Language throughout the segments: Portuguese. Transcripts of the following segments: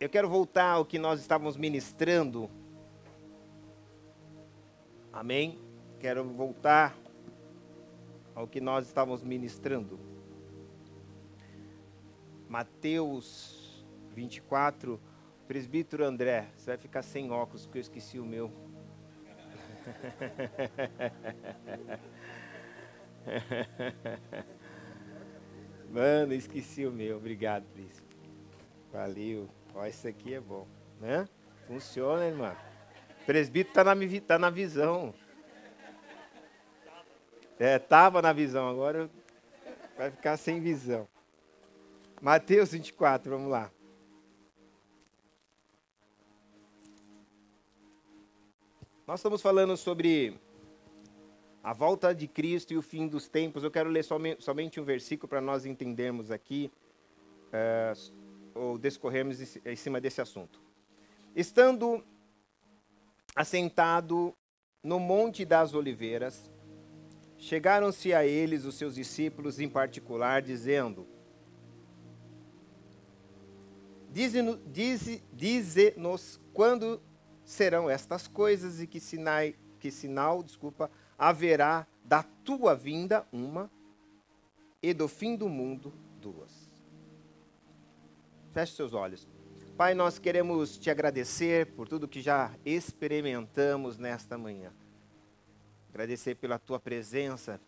eu quero voltar ao que nós estávamos ministrando. Amém? Quero voltar ao que nós estávamos ministrando. Mateus 24, presbítero André, você vai ficar sem óculos porque eu esqueci o meu. Mano, esqueci o meu. Obrigado, príncipe. Valeu. Ó, esse aqui é bom, né? Funciona, irmão. Presbítero tá na, tá na visão. É, tava na visão, agora vai ficar sem visão. Mateus 24, vamos lá. Nós estamos falando sobre a volta de Cristo e o fim dos tempos. Eu quero ler somente, um versículo para nós entendermos aqui, uh, ou discorrermos em cima desse assunto. Estando assentado no Monte das Oliveiras, chegaram-se a eles os seus discípulos em particular, dizendo: Dize-nos dize quando serão estas coisas e que, sinai, que sinal, desculpa, haverá da tua vinda uma e do fim do mundo duas. Feche seus olhos. Pai, nós queremos te agradecer por tudo que já experimentamos nesta manhã. Agradecer pela tua presença,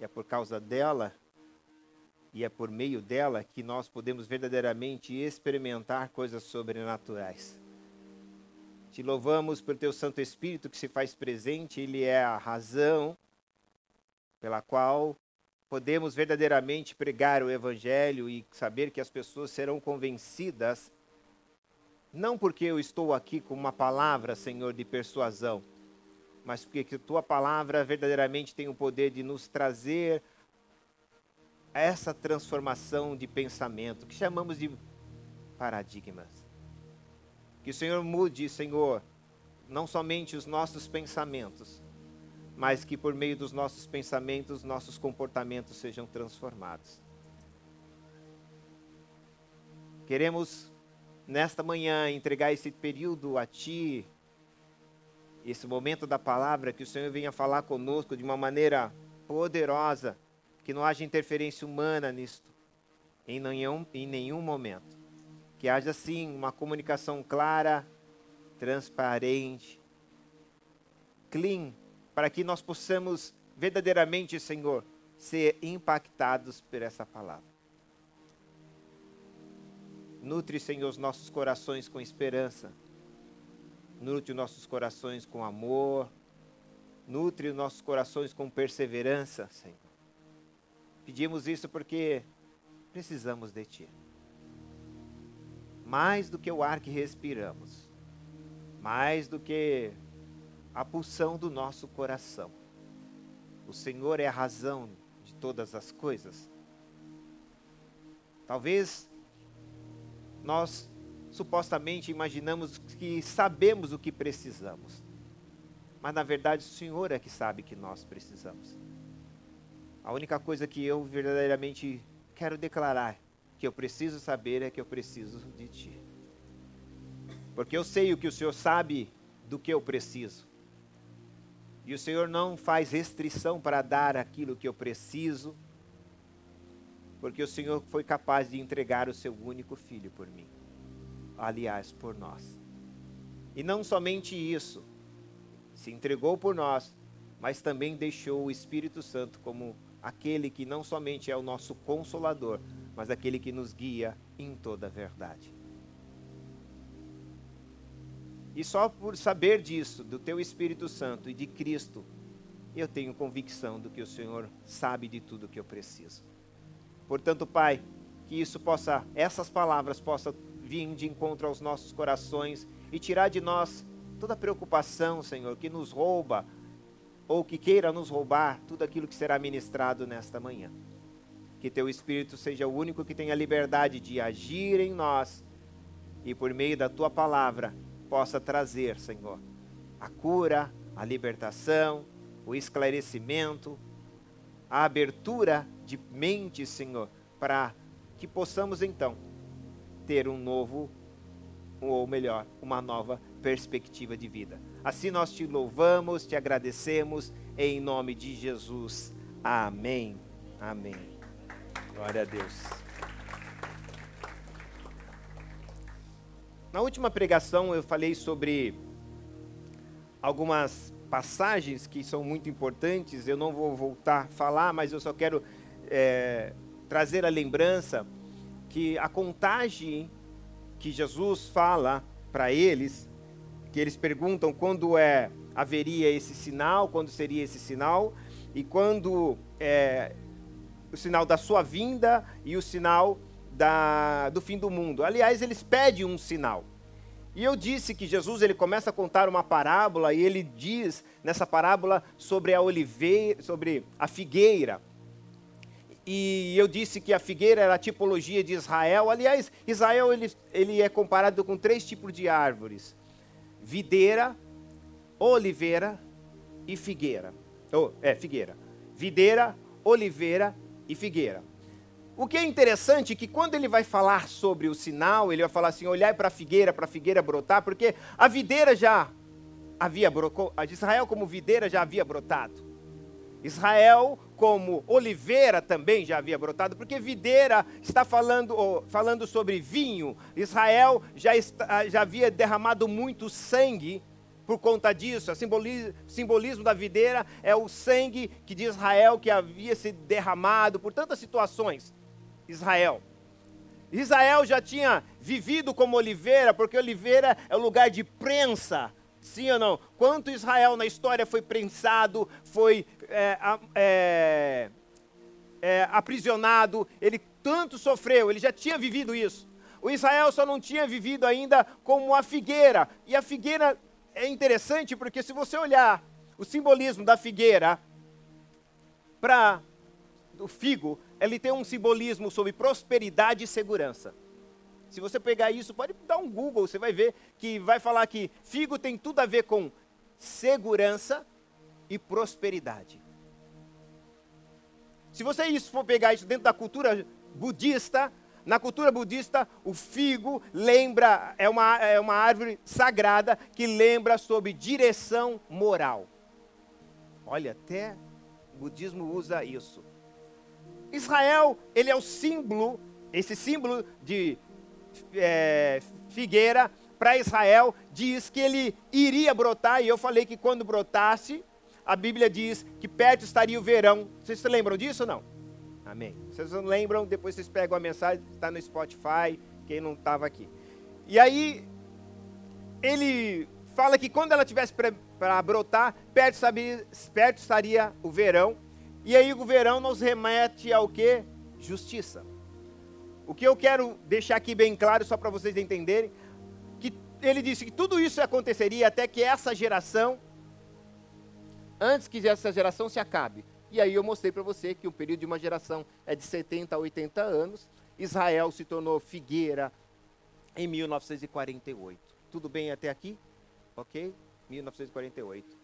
e é por causa dela e é por meio dela que nós podemos verdadeiramente experimentar coisas sobrenaturais. Te louvamos por teu Santo Espírito que se faz presente, ele é a razão pela qual podemos verdadeiramente pregar o Evangelho e saber que as pessoas serão convencidas, não porque eu estou aqui com uma palavra, Senhor, de persuasão, mas porque que tua palavra verdadeiramente tem o poder de nos trazer essa transformação de pensamento, que chamamos de paradigmas. Que o Senhor mude, Senhor, não somente os nossos pensamentos, mas que por meio dos nossos pensamentos, nossos comportamentos sejam transformados. Queremos, nesta manhã, entregar esse período a Ti, esse momento da palavra, que o Senhor venha falar conosco de uma maneira poderosa, que não haja interferência humana nisto, em nenhum, em nenhum momento que haja sim uma comunicação clara, transparente, clean, para que nós possamos verdadeiramente, Senhor, ser impactados por essa palavra. Nutre, Senhor, os nossos corações com esperança. Nutre os nossos corações com amor. Nutre os nossos corações com perseverança, Senhor. Pedimos isso porque precisamos de Ti mais do que o ar que respiramos, mais do que a pulsão do nosso coração. O Senhor é a razão de todas as coisas. Talvez nós supostamente imaginamos que sabemos o que precisamos, mas na verdade o Senhor é que sabe que nós precisamos. A única coisa que eu verdadeiramente quero declarar que eu preciso saber é que eu preciso de Ti. Porque eu sei o que o Senhor sabe do que eu preciso. E o Senhor não faz restrição para dar aquilo que eu preciso, porque o Senhor foi capaz de entregar o seu único filho por mim. Aliás, por nós. E não somente isso, se entregou por nós, mas também deixou o Espírito Santo como aquele que não somente é o nosso consolador, mas aquele que nos guia em toda a verdade. E só por saber disso, do teu Espírito Santo e de Cristo, eu tenho convicção do que o Senhor sabe de tudo que eu preciso. Portanto, Pai, que isso possa, essas palavras possam vir de encontro aos nossos corações e tirar de nós toda preocupação, Senhor, que nos rouba ou que queira nos roubar tudo aquilo que será ministrado nesta manhã que teu Espírito seja o único que tenha liberdade de agir em nós e por meio da tua palavra possa trazer, Senhor, a cura, a libertação, o esclarecimento, a abertura de mente, Senhor, para que possamos então ter um novo ou melhor, uma nova perspectiva de vida. Assim nós te louvamos, te agradecemos, em nome de Jesus. Amém. Amém. Glória a Deus. Na última pregação eu falei sobre algumas passagens que são muito importantes. Eu não vou voltar a falar, mas eu só quero é, trazer a lembrança que a contagem que Jesus fala para eles, que eles perguntam quando é haveria esse sinal, quando seria esse sinal e quando é, o sinal da sua vinda e o sinal da, do fim do mundo. Aliás, eles pedem um sinal. E eu disse que Jesus ele começa a contar uma parábola e ele diz nessa parábola sobre a oliveira, sobre a figueira. E eu disse que a figueira era a tipologia de Israel. Aliás, Israel ele, ele é comparado com três tipos de árvores: videira, oliveira e figueira. Oh, é, figueira. Videira, oliveira e figueira. O que é interessante é que quando ele vai falar sobre o sinal, ele vai falar assim: olhar para a figueira, para a figueira brotar, porque a videira já havia brotado, Israel como videira já havia brotado. Israel como oliveira também já havia brotado, porque videira está falando, falando sobre vinho. Israel já, está, já havia derramado muito sangue por conta disso. O simbolismo, simbolismo da videira é o sangue que de Israel que havia se derramado por tantas situações. Israel. Israel já tinha vivido como oliveira, porque oliveira é o lugar de prensa. Sim ou não? Quanto Israel na história foi prensado, foi é, é, é, aprisionado, ele tanto sofreu, ele já tinha vivido isso. O Israel só não tinha vivido ainda como a figueira. E a figueira é interessante porque se você olhar o simbolismo da figueira para o figo, ele tem um simbolismo sobre prosperidade e segurança. Se você pegar isso, pode dar um Google, você vai ver que vai falar que figo tem tudo a ver com segurança e prosperidade. Se você isso for pegar isso dentro da cultura budista, na cultura budista, o figo lembra, é uma, é uma árvore sagrada que lembra sobre direção moral. Olha, até o budismo usa isso. Israel, ele é o símbolo, esse símbolo de é, figueira para Israel, diz que ele iria brotar, e eu falei que quando brotasse, a Bíblia diz que perto estaria o verão. Vocês se lembram disso ou não? Amém. Vocês não lembram, depois vocês pegam a mensagem, está no Spotify, quem não estava aqui. E aí, ele fala que quando ela tivesse para brotar, perto, sabia, perto estaria o verão, e aí o verão nos remete ao que? Justiça. O que eu quero deixar aqui bem claro, só para vocês entenderem, que ele disse que tudo isso aconteceria até que essa geração, antes que essa geração se acabe. E aí eu mostrei para você que o período de uma geração é de 70 a 80 anos. Israel se tornou figueira em 1948. Tudo bem até aqui? Ok? 1948.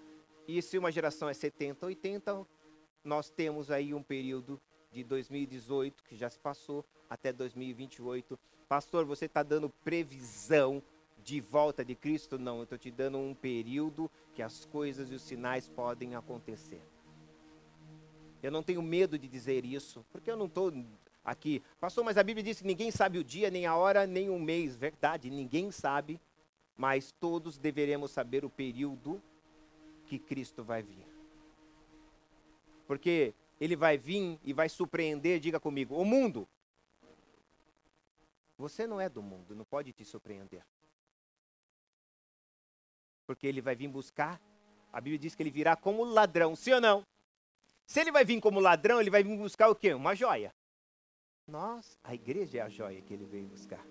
E se uma geração é 70, 80, nós temos aí um período de 2018 que já se passou até 2028. Pastor, você está dando previsão de volta de Cristo? Não, eu estou te dando um período que as coisas e os sinais podem acontecer. Eu não tenho medo de dizer isso, porque eu não estou aqui. Pastor, mas a Bíblia diz que ninguém sabe o dia, nem a hora, nem o mês. Verdade, ninguém sabe, mas todos deveremos saber o período que Cristo vai vir porque ele vai vir e vai surpreender, diga comigo, o mundo. Você não é do mundo, não pode te surpreender. Porque ele vai vir buscar, a Bíblia diz que ele virá como ladrão, sim ou não? Se ele vai vir como ladrão, ele vai vir buscar o quê? Uma joia. Nós, a igreja é a joia que ele veio buscar.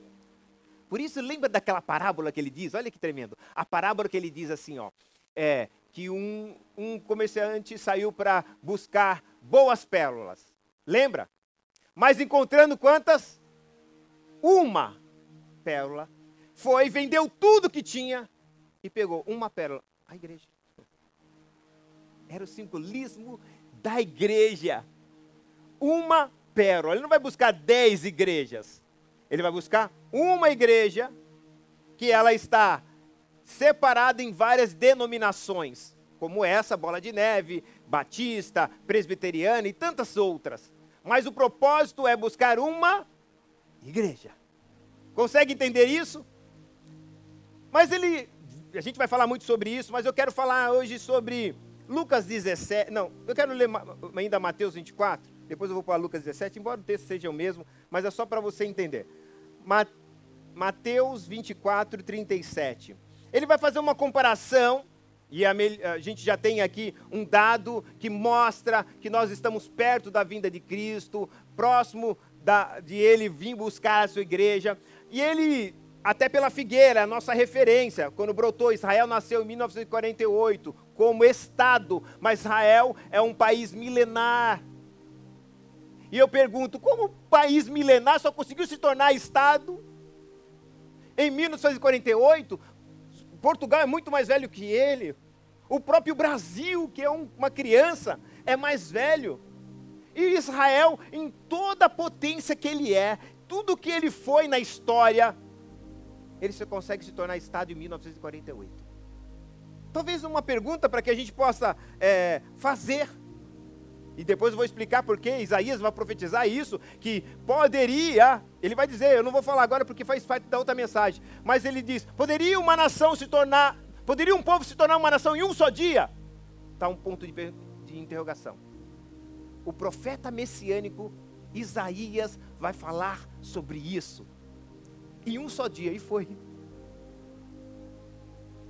Por isso, lembra daquela parábola que ele diz? Olha que tremendo. A parábola que ele diz assim, ó. É, que um, um comerciante saiu para buscar boas pérolas. Lembra? Mas encontrando quantas? Uma pérola. Foi, vendeu tudo que tinha e pegou uma pérola. A igreja. Era o simbolismo da igreja. Uma pérola. Ele não vai buscar dez igrejas. Ele vai buscar uma igreja que ela está separada em várias denominações, como essa, Bola de Neve, Batista, Presbiteriana e tantas outras. Mas o propósito é buscar uma igreja. Consegue entender isso? Mas ele, a gente vai falar muito sobre isso, mas eu quero falar hoje sobre Lucas 17. Não, eu quero ler ainda Mateus 24, depois eu vou para Lucas 17, embora o texto seja o mesmo, mas é só para você entender. Mateus 24, 37. Ele vai fazer uma comparação, e a, a, gente já tem aqui um dado que mostra que nós estamos perto da vinda de Cristo, próximo da, de ele vir buscar a sua igreja. E ele, até pela figueira, a nossa referência, quando brotou, Israel nasceu em 1948 como Estado, mas Israel é um país milenar. E eu pergunto, como um país milenar só conseguiu se tornar Estado? Em 1948, Portugal é muito mais velho que ele. O próprio Brasil, que é um, uma criança, é mais velho. E Israel, em toda a potência que ele é, tudo que ele foi na história, ele só consegue se tornar Estado em 1948. Talvez uma pergunta para que a gente possa é, fazer. E depois eu vou explicar por que Isaías vai profetizar isso, que poderia, ele vai dizer, eu não vou falar agora porque faz parte da outra mensagem, mas ele diz: poderia uma nação se tornar, poderia um povo se tornar uma nação em um só dia? Está um ponto de, de interrogação. O profeta messiânico Isaías vai falar sobre isso em um só dia, e foi.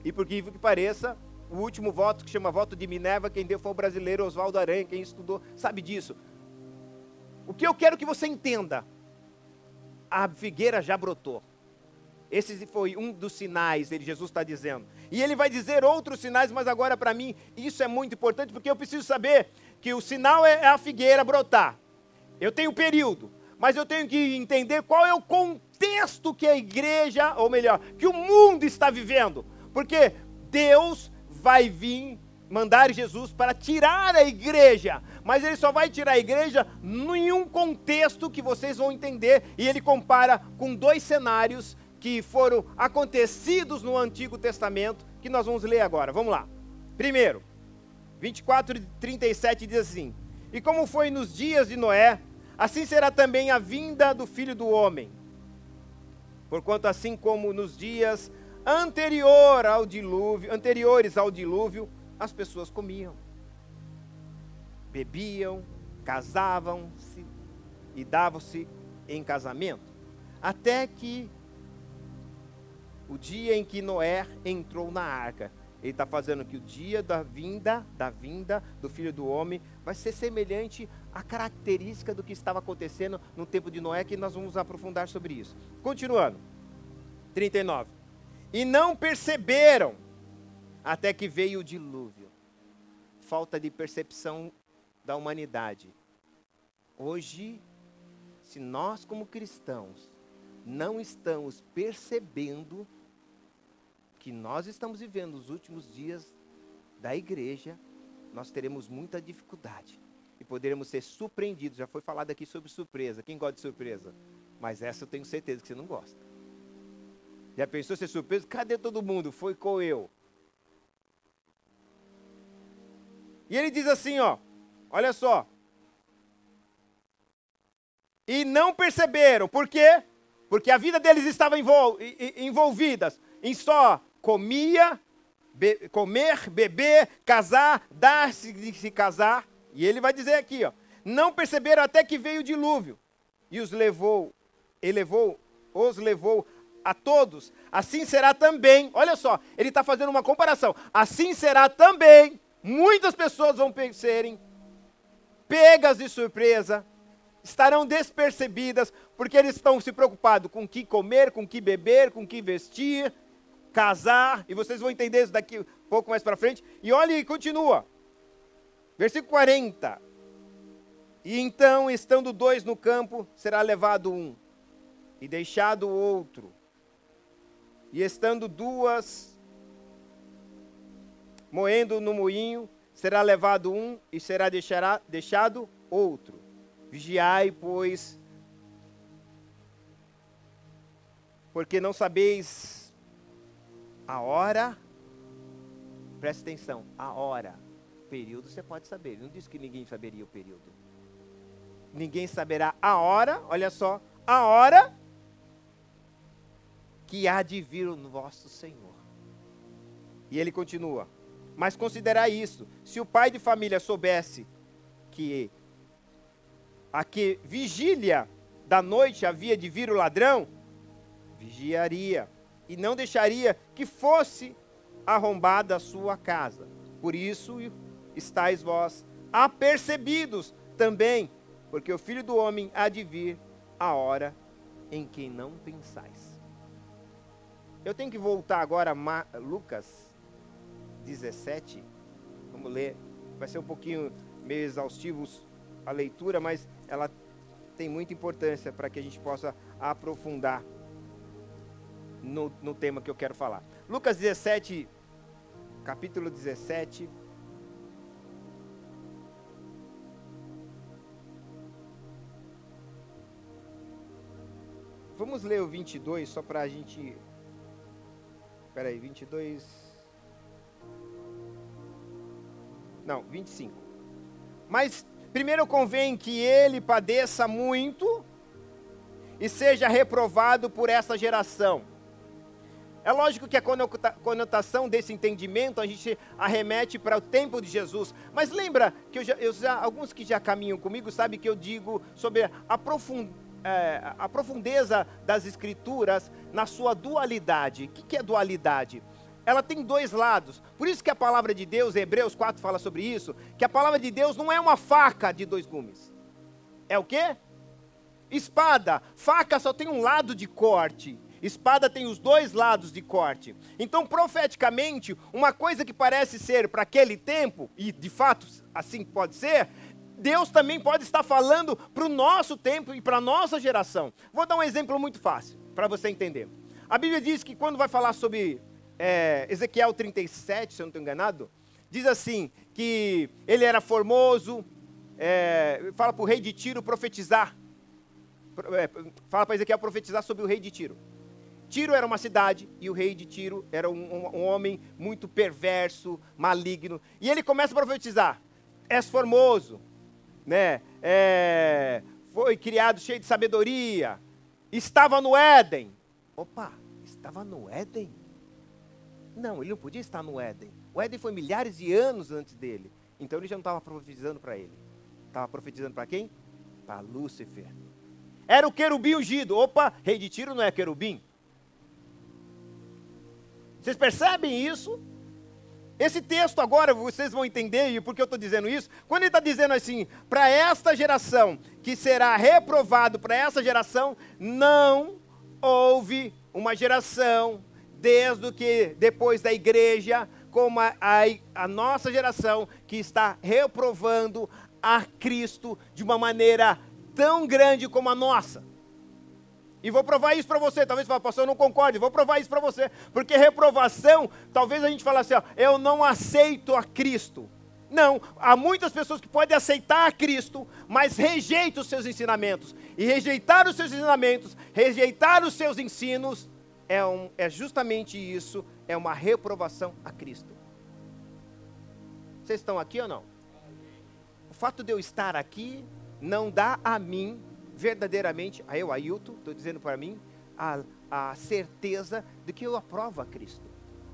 E por que pareça, o último voto, que chama voto de Minerva, quem deu foi o brasileiro Oswaldo Aranha, quem estudou sabe disso. O que eu quero que você entenda, a figueira já brotou. Esse foi um dos sinais, ele, Jesus está dizendo. E ele vai dizer outros sinais, mas agora para mim isso é muito importante, porque eu preciso saber que o sinal é, é a figueira brotar. Eu tenho período, mas eu tenho que entender qual é o contexto que a igreja, ou melhor, que o mundo está vivendo. Porque Deus vai vir mandar Jesus para tirar a igreja, mas ele só vai tirar a igreja em um contexto que vocês vão entender, e ele compara com dois cenários que foram acontecidos no Antigo Testamento, que nós vamos ler agora. Vamos lá. Primeiro, 24 e 37 diz assim: E como foi nos dias de Noé, assim será também a vinda do filho do homem. Porquanto, assim como nos dias anterior ao dilúvio, anteriores ao dilúvio, as pessoas comiam, bebiam, casavam-se e davam-se em casamento, até que o dia em que Noé entrou na arca. Ele está fazendo que o dia da vinda, da vinda do Filho do Homem, vai ser semelhante à característica do que estava acontecendo no tempo de Noé, que nós vamos aprofundar sobre isso. Continuando. 39 e não perceberam até que veio o dilúvio. Falta de percepção da humanidade. Hoje, se nós como cristãos não estamos percebendo que nós estamos vivendo os últimos dias da igreja, nós teremos muita dificuldade e poderemos ser surpreendidos. Já foi falado aqui sobre surpresa. Quem gosta de surpresa? Mas essa eu tenho certeza que você não gosta. Já pensou ser surpreso? Cadê todo mundo? Foi com eu. E ele diz assim, ó, olha só. E não perceberam, por quê? Porque a vida deles estava envol envolvida em só comia, be comer, beber, casar, dar-se de se casar. E ele vai dizer aqui, ó, não perceberam até que veio o dilúvio e os levou, ele levou, os levou a todos, assim será também. Olha só, ele está fazendo uma comparação. Assim será também. Muitas pessoas vão serem pegas de surpresa, estarão despercebidas, porque eles estão se preocupados com o que comer, com o que beber, com o que vestir, casar, e vocês vão entender isso daqui um pouco mais para frente. E olha e continua. Versículo 40. E então, estando dois no campo, será levado um, e deixado o outro. E estando duas moendo no moinho, será levado um e será deixará, deixado outro. Vigiai, pois, porque não sabeis A hora, presta atenção, a hora, período você pode saber. Ele não disse que ninguém saberia o período. Ninguém saberá a hora, olha só, a hora que há de vir o vosso Senhor. E ele continua: Mas considerai isso: se o pai de família soubesse que a que vigília da noite havia de vir o ladrão, vigiaria e não deixaria que fosse arrombada a sua casa. Por isso estáis vós apercebidos também, porque o filho do homem há de vir a hora em que não pensais. Eu tenho que voltar agora a Lucas 17. Vamos ler. Vai ser um pouquinho meio exaustivo a leitura, mas ela tem muita importância para que a gente possa aprofundar no, no tema que eu quero falar. Lucas 17, capítulo 17. Vamos ler o 22 só para a gente. Espera aí, 22. Não, 25. Mas primeiro convém que ele padeça muito e seja reprovado por essa geração. É lógico que a conotação desse entendimento a gente arremete para o tempo de Jesus. Mas lembra que eu já, eu já, alguns que já caminham comigo sabem que eu digo sobre a, profund, é, a profundeza das escrituras na sua dualidade. O que, é dualidade? Ela tem dois lados. Por isso que a palavra de Deus, Hebreus 4 fala sobre isso, que a palavra de Deus não é uma faca de dois gumes. É o quê? Espada. Faca só tem um lado de corte. Espada tem os dois lados de corte. Então, profeticamente, uma coisa que parece ser para aquele tempo, e de fato assim pode ser, Deus também pode estar falando para o nosso tempo e para a nossa geração. Vou dar um exemplo muito fácil para você entender. A Bíblia diz que quando vai falar sobre é, Ezequiel 37, se eu não estou enganado, diz assim: que ele era formoso, é, fala para o rei de Tiro profetizar. É, fala para Ezequiel profetizar sobre o rei de Tiro. Tiro era uma cidade e o rei de Tiro era um, um, um, homem muito perverso, maligno. E ele começa a profetizar: És formoso, né? É, foi criado cheio de sabedoria, estava no Éden. Opa, estava no Éden? Não, ele não podia estar no Éden. O Éden foi milhares de anos antes dele. Então ele já não estava profetizando para ele. Estava profetizando para quem? Para Lúcifer. Era o querubim ungido. Opa, rei de Tiro não é querubim? Vocês percebem isso? Esse texto agora, vocês vão entender, e por que eu estou dizendo isso? Quando ele está dizendo assim, para esta geração, que será reprovado para essa geração, não houve uma geração, desde que depois da igreja, como a, a, a nossa geração, que está reprovando a Cristo de uma maneira tão grande como a nossa. E vou provar isso para você. Talvez você fale, pastor, eu não concorde. Vou provar isso para você. Porque reprovação, talvez a gente fale assim, ó, eu não aceito a Cristo. Não, há muitas pessoas que podem aceitar a Cristo, mas rejeitam os seus ensinamentos. E rejeitar os seus ensinamentos, rejeitar os seus ensinos, é, um, é justamente isso, é uma reprovação a Cristo. Vocês estão aqui ou não? O fato de eu estar aqui não dá a mim verdadeiramente, a eu, Ailton, estou dizendo para mim, a, a certeza de que eu aprovo a Cristo.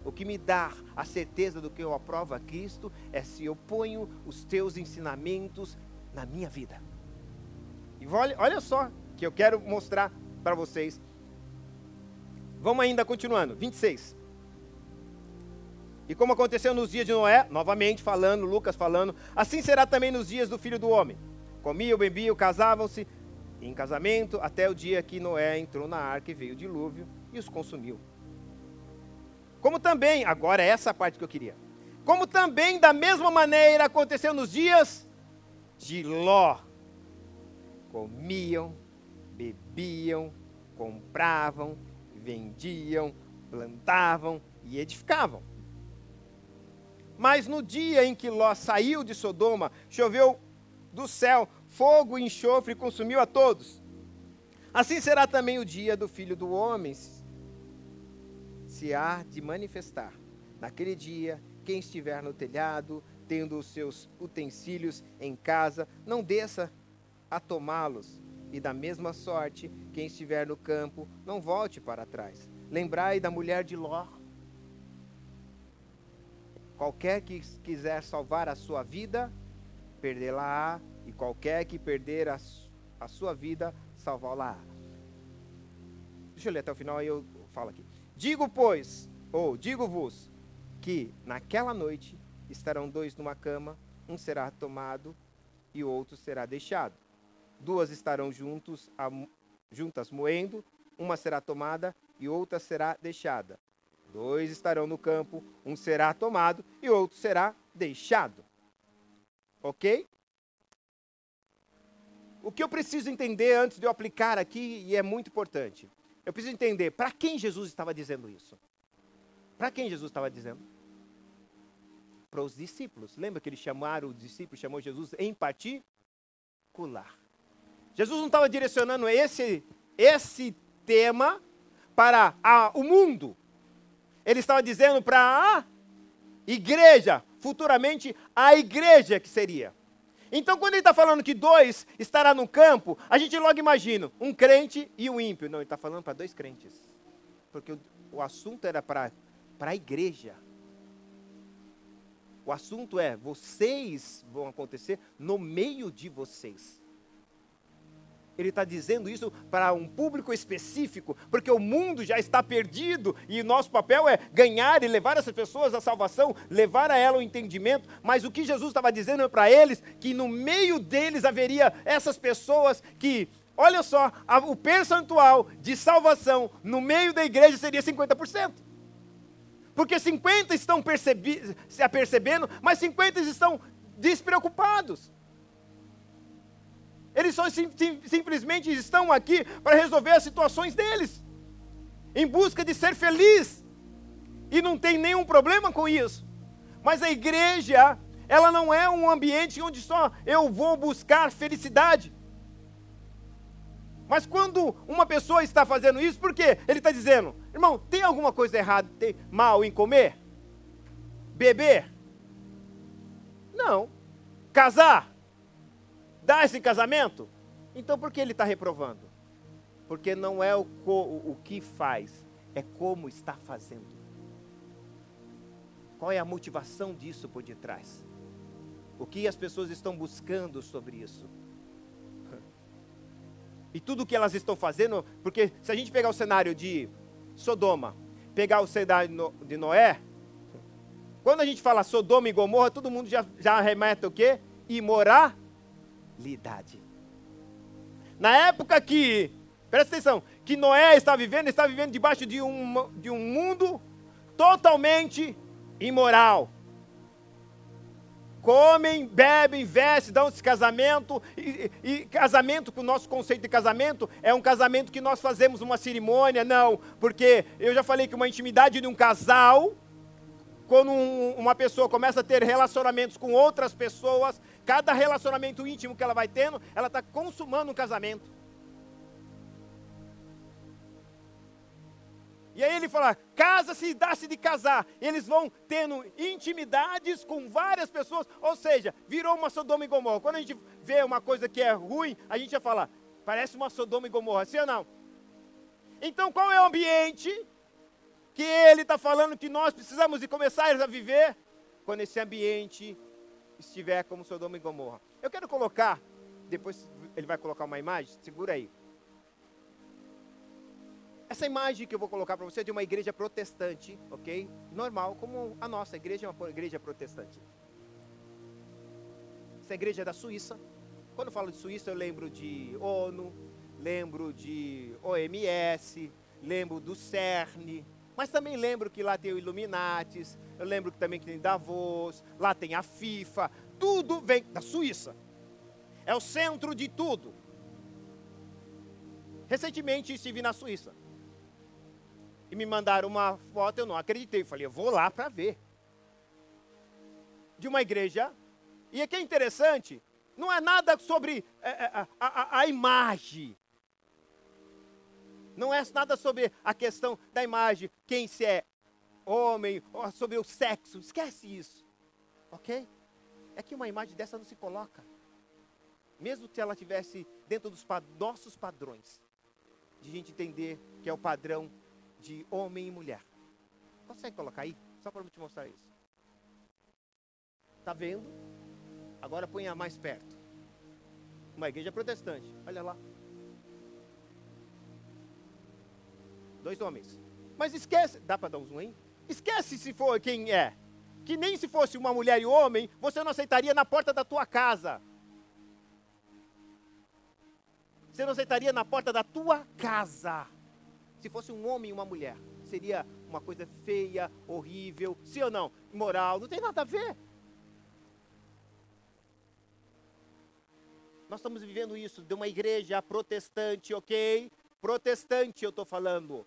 O que me dá a certeza do que eu aprovo a Cristo é se eu ponho os teus ensinamentos na minha vida. E olha, olha só que eu quero mostrar para vocês. Vamos ainda continuando. 26. E como aconteceu nos dias de Noé, novamente falando, Lucas falando, assim será também nos dias do filho do homem. Comiam, bebiam, casavam-se, em casamento, até o dia que Noé entrou na arca e veio o dilúvio e os consumiu. Como também, agora é essa parte que eu queria. Como também da mesma maneira aconteceu nos dias de Ló. Comiam, bebiam, compravam, vendiam, plantavam e edificavam. Mas no dia em que Ló saiu de Sodoma, choveu do céu fogo e enxofre consumiu a todos. Assim será também o dia do filho do homem. Se há de manifestar. Naquele dia, quem estiver no telhado, tendo os seus utensílios em casa, não desça a tomá-los. E da mesma sorte, quem estiver no campo, não volte para trás. Lembrai da mulher de Ló. Qualquer que quiser salvar a sua vida, perdê-la-á, e qualquer que perder a, a sua vida, salvá-la-á. Deixa eu ler até o final e eu falo aqui. Digo, pois, ou digo-vos, que naquela noite estarão dois numa cama, um será tomado e o outro será deixado. Duas estarão juntos, a, juntas moendo, uma será tomada e outra será deixada. Dois estarão no campo, um será tomado e outro será deixado. Ok? O que eu preciso entender antes de eu aplicar aqui, e é muito importante, eu preciso entender para quem Jesus estava dizendo isso. Para quem Jesus estava dizendo? Para os discípulos. Lembra que eles chamaram os discípulos, chamou Jesus em particular. Jesus não estava direcionando esse, esse tema para a, o mundo. Ele estava dizendo para a igreja, futuramente a igreja que seria. Então, quando ele está falando que dois estará no campo, a gente logo imagina um crente e um ímpio. Não, ele está falando para dois crentes. Porque o, o assunto era para a igreja. O assunto é: vocês vão acontecer no meio de vocês. Ele está dizendo isso para um público específico, porque o mundo já está perdido e nosso papel é ganhar e levar essas pessoas à salvação, levar a ela o entendimento. Mas o que Jesus estava dizendo para eles, que no meio deles haveria essas pessoas que, olha só, a, o percentual de salvação no meio da igreja seria 50%. Porque 50 estão se apercebendo, mas 50 estão despreocupados. Eles só sim, sim, simplesmente estão aqui para resolver as situações deles, em busca de ser feliz. E não tem nenhum problema com isso. Mas a igreja, ela não é um ambiente onde só eu vou buscar felicidade. Mas quando uma pessoa está fazendo isso, por quê? Ele está dizendo, irmão, tem alguma coisa errada, tem mal em comer? Beber? Não. Casar? Dá esse casamento? Então por que ele está reprovando? Porque não é o, o, que faz, é como está fazendo. Qual é a motivação disso por detrás? O que as pessoas estão buscando sobre isso? E tudo o que elas estão fazendo, porque se a gente pegar o cenário de Sodoma, pegar o cenário de Noé, quando a gente fala Sodoma e Gomorra, todo mundo já, já remete o quê? Imorar Na época que, presta atenção, que Noé está vivendo, está vivendo debaixo de um, de um mundo totalmente imoral. Comem, bebem, vestem, dão-se casamento. E, e, casamento, com o nosso conceito de casamento, é um casamento que nós fazemos uma cerimônia, não. Porque eu já falei que uma intimidade de um casal quando um, uma pessoa começa a ter relacionamentos com outras pessoas, cada relacionamento íntimo que ela vai tendo, ela está consumando um casamento. E aí ele fala: casa-se e dá-se de casar. Eles vão tendo intimidades com várias pessoas, ou seja, virou uma Sodoma e Gomorra. Quando a gente vê uma coisa que é ruim, a gente já fala: parece uma Sodoma e Gomorra, sim ou não? Então qual é o ambiente que ele está falando que nós precisamos de começar a viver quando esse ambiente estiver como Sodoma e Gomorra. Eu quero colocar, depois ele vai colocar uma imagem, segura aí. Essa imagem que eu vou colocar para você é de uma igreja protestante, ok? Normal, como a nossa igreja é uma igreja protestante. Essa igreja é da Suíça. Quando eu falo de Suíça, eu lembro de ONU, lembro de OMS, lembro do CERN, mas também lembro que lá tem o Illuminatis, eu lembro que também que tem Davos, lá tem a FIFA, tudo vem da Suíça. É o centro de tudo. Recentemente estive na Suíça. E me mandaram uma foto, eu não acreditei. Falei, eu vou lá para ver. De uma igreja. E aqui é interessante, não é nada sobre é, é, a, a, a imagem. Não é nada sobre a questão da imagem, quem se é homem, ou sobre o sexo. Esquece isso. Ok? É que uma imagem dessa não se coloca. Mesmo se ela tivesse dentro dos nossos padrões, de gente entender que é o padrão de homem e mulher. Consegue colocar aí? Só para te mostrar isso. Tá vendo? Agora ponha mais perto. Uma igreja protestante. Olha lá. Dois homens. Mas esquece. Dá para dar um zoom aí? Esquece se for quem é. Que nem se fosse uma mulher e um homem, você não aceitaria na porta da tua casa. Você não aceitaria na porta da tua casa. Se fosse um homem e uma mulher, seria uma coisa feia, horrível, sim ou não? Imoral, não tem nada a ver. Nós estamos vivendo isso de uma igreja protestante, ok? Protestante, eu estou falando.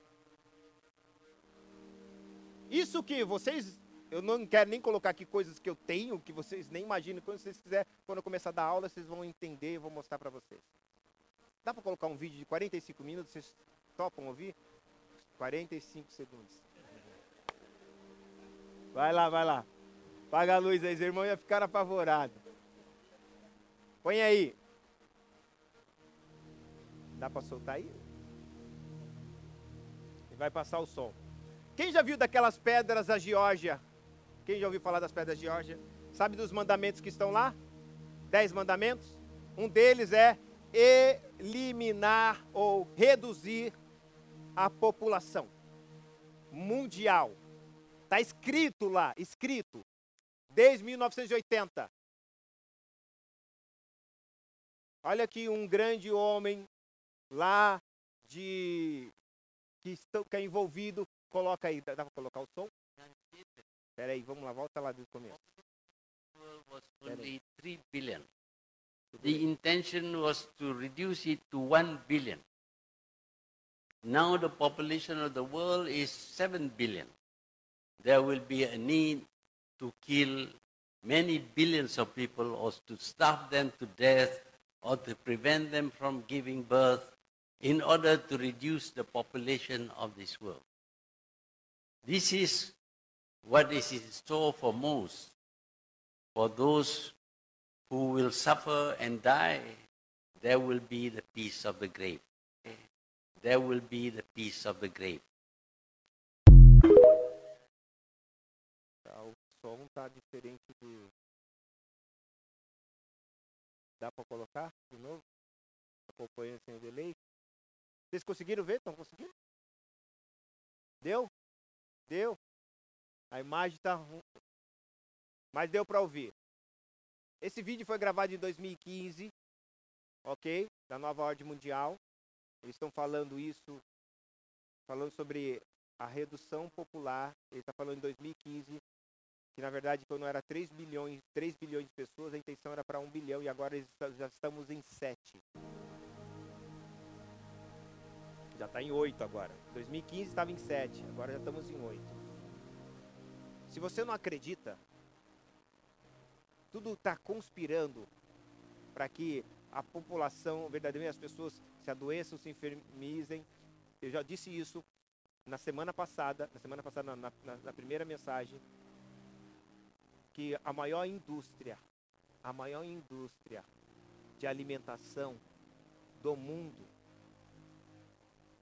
Isso que vocês, eu não quero nem colocar aqui coisas que eu tenho, que vocês nem imaginam. Quando vocês quiserem, quando eu começar a dar aula, vocês vão entender e vou mostrar para vocês. Dá para colocar um vídeo de 45 minutos? Vocês topam ouvir? 45 segundos. Vai lá, vai lá. Paga a luz aí, os irmãos iam ficar apavorados. Põe aí. Dá para soltar aí? Vai passar o som. Quem já viu daquelas pedras da Geórgia? Quem já ouviu falar das pedras da Geórgia? Sabe dos mandamentos que estão lá? Dez mandamentos? Um deles é eliminar ou reduzir a população mundial. Está escrito lá, escrito, desde 1980. Olha aqui um grande homem lá de que, estão, que é envolvido. Coloca aí, dá para colocar o som? Espera aí, vamos lá, volta lá do começo. was only 3 billion. The intention was to reduce it to 1 billion. Now the population of the world is 7 billion. There will be a need to kill many billions of people or to starve them to death or to prevent them from giving birth in order to reduce the population of this world. This is what is in store for most, for those who will suffer and die, there will be the peace of the grave. There will be the peace of the grave. Do. Um Dá para colocar de novo? Acompanha sem delay. Vocês conseguiram ver? Estão conseguindo? Deu? Deu? A imagem tá. Mas deu para ouvir. Esse vídeo foi gravado em 2015, ok? Da nova ordem mundial. Eles estão falando isso, falando sobre a redução popular. Ele está falando em 2015, que na verdade quando era 3 bilhões, 3 bilhões de pessoas, a intenção era para 1 bilhão e agora já estamos em 7. Já está em 8 agora. 2015 estava em 7, agora já estamos em 8. Se você não acredita, tudo está conspirando para que a população, verdadeiramente as pessoas se adoeçam, se enfermizem. Eu já disse isso na semana passada, na semana passada, na, na, na primeira mensagem, que a maior indústria, a maior indústria de alimentação do mundo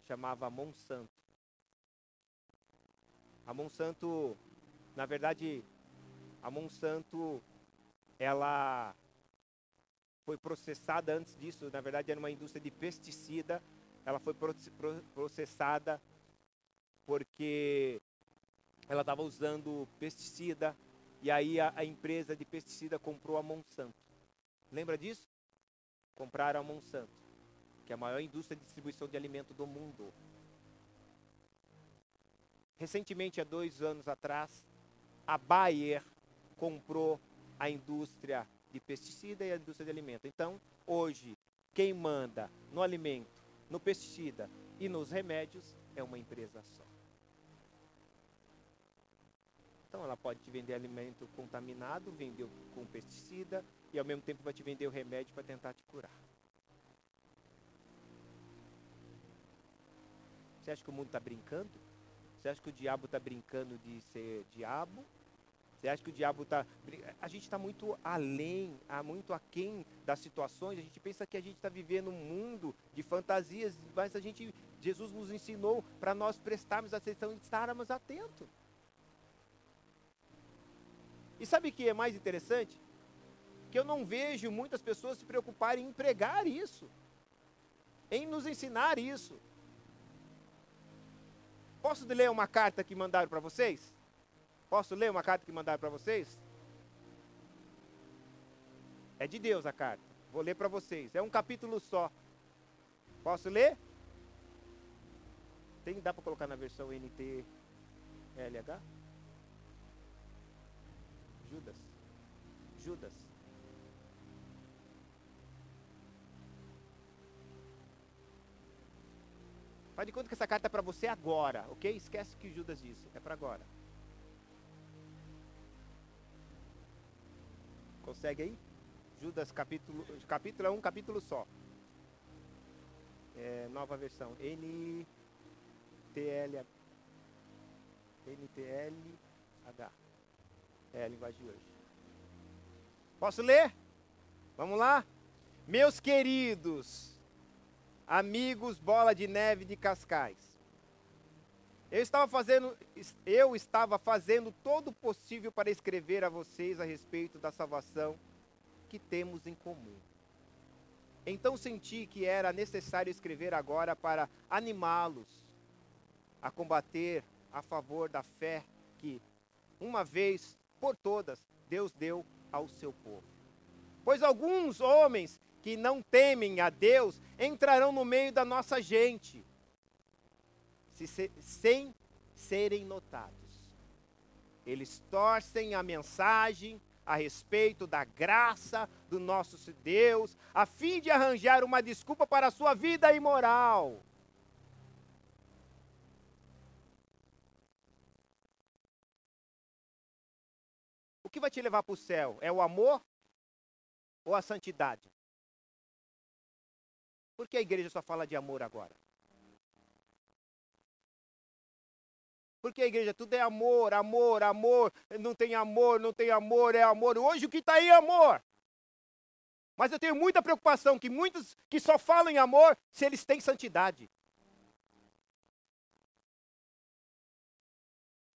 chamava Monsanto. A Monsanto, na verdade, a Monsanto ela foi processada antes disso, na verdade era uma indústria de pesticida, ela foi processada porque ela estava usando pesticida e aí a, a, empresa de pesticida comprou a Monsanto. Lembra disso? Compraram a Monsanto, que é a maior indústria de distribuição de alimento do mundo. Recentemente, há dois anos atrás, a Bayer comprou a indústria de pesticida e a indústria de alimento. Então, hoje, quem manda no alimento, no pesticida e nos remédios é uma empresa só. Então, ela pode te vender alimento contaminado, vender com pesticida e ao mesmo tempo vai te vender o remédio para tentar te curar. Você acha que o mundo está brincando? Você acha que o diabo está brincando de ser diabo? Você acha que o diabo está. A gente está muito além, muito aquém das situações. A gente pensa que a gente está vivendo um mundo de fantasias, mas a gente, Jesus nos ensinou para nós prestarmos atenção e estarmos atentos. E sabe o que é mais interessante? Que eu não vejo muitas pessoas se preocuparem em pregar isso, em nos ensinar isso. Posso ler uma carta que mandaram para vocês? Posso ler uma carta que mandaram para vocês? É de Deus a carta. Vou ler para vocês. É um capítulo só. Posso ler? Tem, dá para colocar na versão NTLH? Judas. Judas. Faz de conta que essa carta é para você agora, ok? Esquece que Judas disse, é para agora. Consegue aí? Judas capítulo, capítulo é um capítulo só. É, nova versão. NTL NTLH. É a linguagem de hoje. Posso ler? Vamos lá? Meus queridos, amigos bola de neve de Cascais. Eu estava fazendo, eu estava fazendo todo o possível para escrever a vocês a respeito da salvação que temos em comum. Então senti que era necessário escrever agora para animá-los a combater a favor da fé que, uma vez por todas, Deus deu ao seu povo. Pois alguns homens que não temem a Deus entrarão no meio da nossa gente, se, sem serem notados. Eles torcem a mensagem a respeito da graça do nosso Deus, a fim de arranjar uma desculpa para a sua vida imoral. O que vai te levar para o céu? É o amor ou a santidade? Por que a igreja só fala de amor agora? Porque a igreja tudo é amor, amor, amor. Não tem amor, não tem amor, é amor. Hoje o que está aí é amor. Mas eu tenho muita preocupação que muitos que só falam em amor, se eles têm santidade.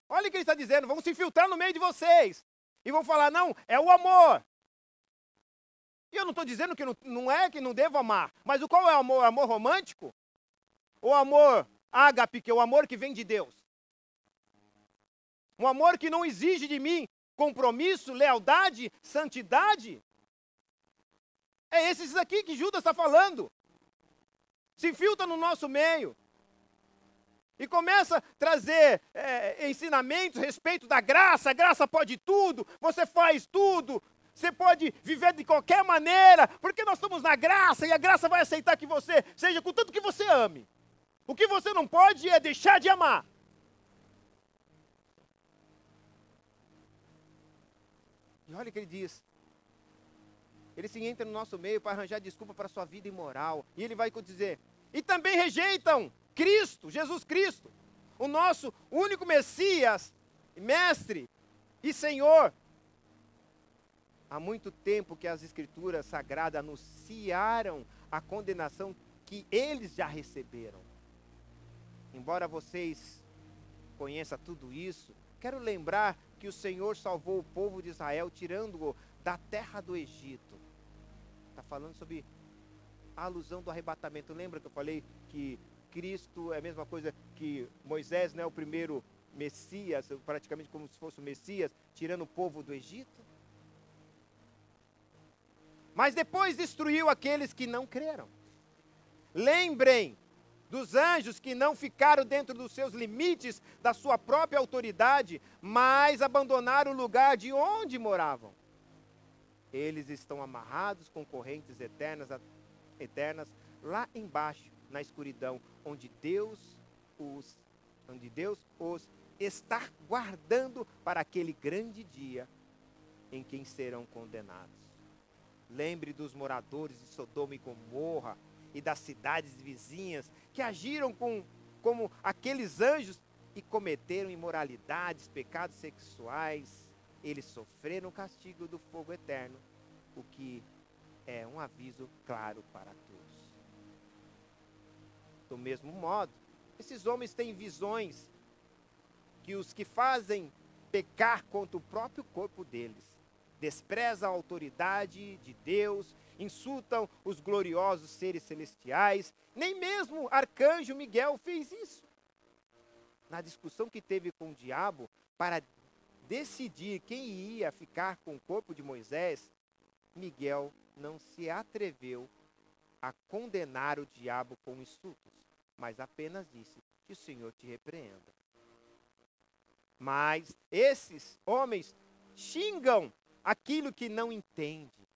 Olha o que ele está dizendo, vão se infiltrar no meio de vocês. E vão falar, não, é o amor. Eu não estou dizendo que não, não, é que não devo amar, mas o qual é o amor? Amor romântico? Ou amor ágape, que é o amor que vem de Deus? Um amor que não exige de mim compromisso, lealdade, santidade? É esses aqui que Judas está falando. Se infiltra no nosso meio. E começa a trazer é, ensinamentos a respeito da graça, a graça pode tudo, você faz tudo, você pode viver de qualquer maneira, porque nós estamos na graça e a graça vai aceitar que você seja com tanto que você ame. O que você não pode é deixar de amar. E olha o que ele diz. Ele se entra no nosso meio para arranjar desculpa para sua vida imoral. E ele vai dizer: e também rejeitam Cristo, Jesus Cristo, o nosso único Messias, Mestre e Senhor, Há muito tempo que as escrituras sagradas anunciaram a condenação que eles já receberam. Embora vocês conheçam tudo isso, quero lembrar que o Senhor salvou o povo de Israel tirando-o da terra do Egito. Está falando sobre a alusão do arrebatamento. Lembra que eu falei que Cristo é a mesma coisa que Moisés não é o primeiro Messias, praticamente como se fosse o Messias, tirando o povo do Egito? Mas depois destruiu aqueles que não creram. Lembrem dos anjos que não ficaram dentro dos seus limites da sua própria autoridade, mas abandonaram o lugar de onde moravam. Eles estão amarrados com correntes eternas, eternas lá embaixo, na escuridão, onde Deus os onde Deus os está guardando para aquele grande dia em que serão condenados. Lembre dos moradores de Sodoma e Gomorra e das cidades vizinhas que agiram com, como aqueles anjos e cometeram imoralidades, pecados sexuais, eles sofreram o castigo do fogo eterno, o que é um aviso claro para todos. Do mesmo modo, esses homens têm visões que os que fazem pecar contra o próprio corpo deles, desprezam a autoridade de Deus, insultam os gloriosos seres celestiais. Nem mesmo arcanjo Miguel fez isso. Na discussão que teve com o diabo para decidir quem ia ficar com o corpo de Moisés, Miguel não se atreveu a condenar o diabo com insultos, mas apenas disse: Que o Senhor te repreenda. Mas esses homens xingam aquilo que não entende.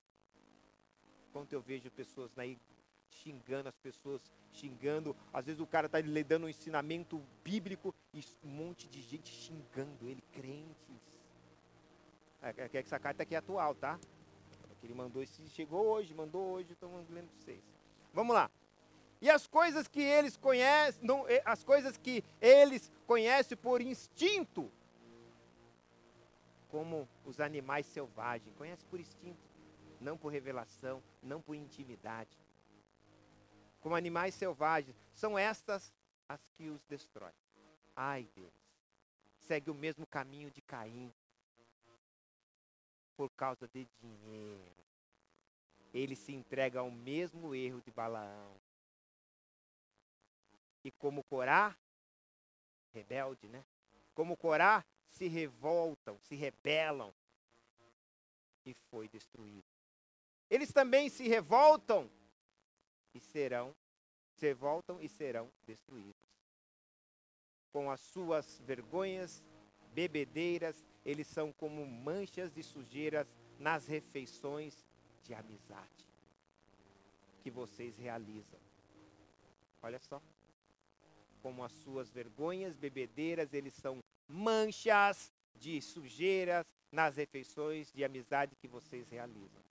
Quando eu vejo pessoas aí xingando as pessoas, xingando, às vezes o cara está lhe dando um ensinamento bíblico e um monte de gente xingando ele, crentes. É, é que essa carta aqui é atual, tá? Ele mandou esse, chegou hoje, mandou hoje, estou lendo para vocês. Vamos lá. E as coisas que eles conhecem, não, as coisas que eles conhecem por instinto, como os animais selvagens, conhece por instinto, não por revelação, não por intimidade. Como animais selvagens, são estas as que os destroem. Ai, Deus. Segue o mesmo caminho de Caim, por causa de dinheiro. Ele se entrega ao mesmo erro de Balaão. E como Corá, rebelde, né? Como Corá, se revoltam, se rebelam e foi destruído. Eles também se revoltam e serão, se revoltam e serão destruídos. Com as suas vergonhas, bebedeiras, eles são como manchas de sujeiras nas refeições de amizade que vocês realizam. Olha só. Como as suas vergonhas, bebedeiras, eles são manchas de sujeiras nas refeições de amizade que vocês realizam.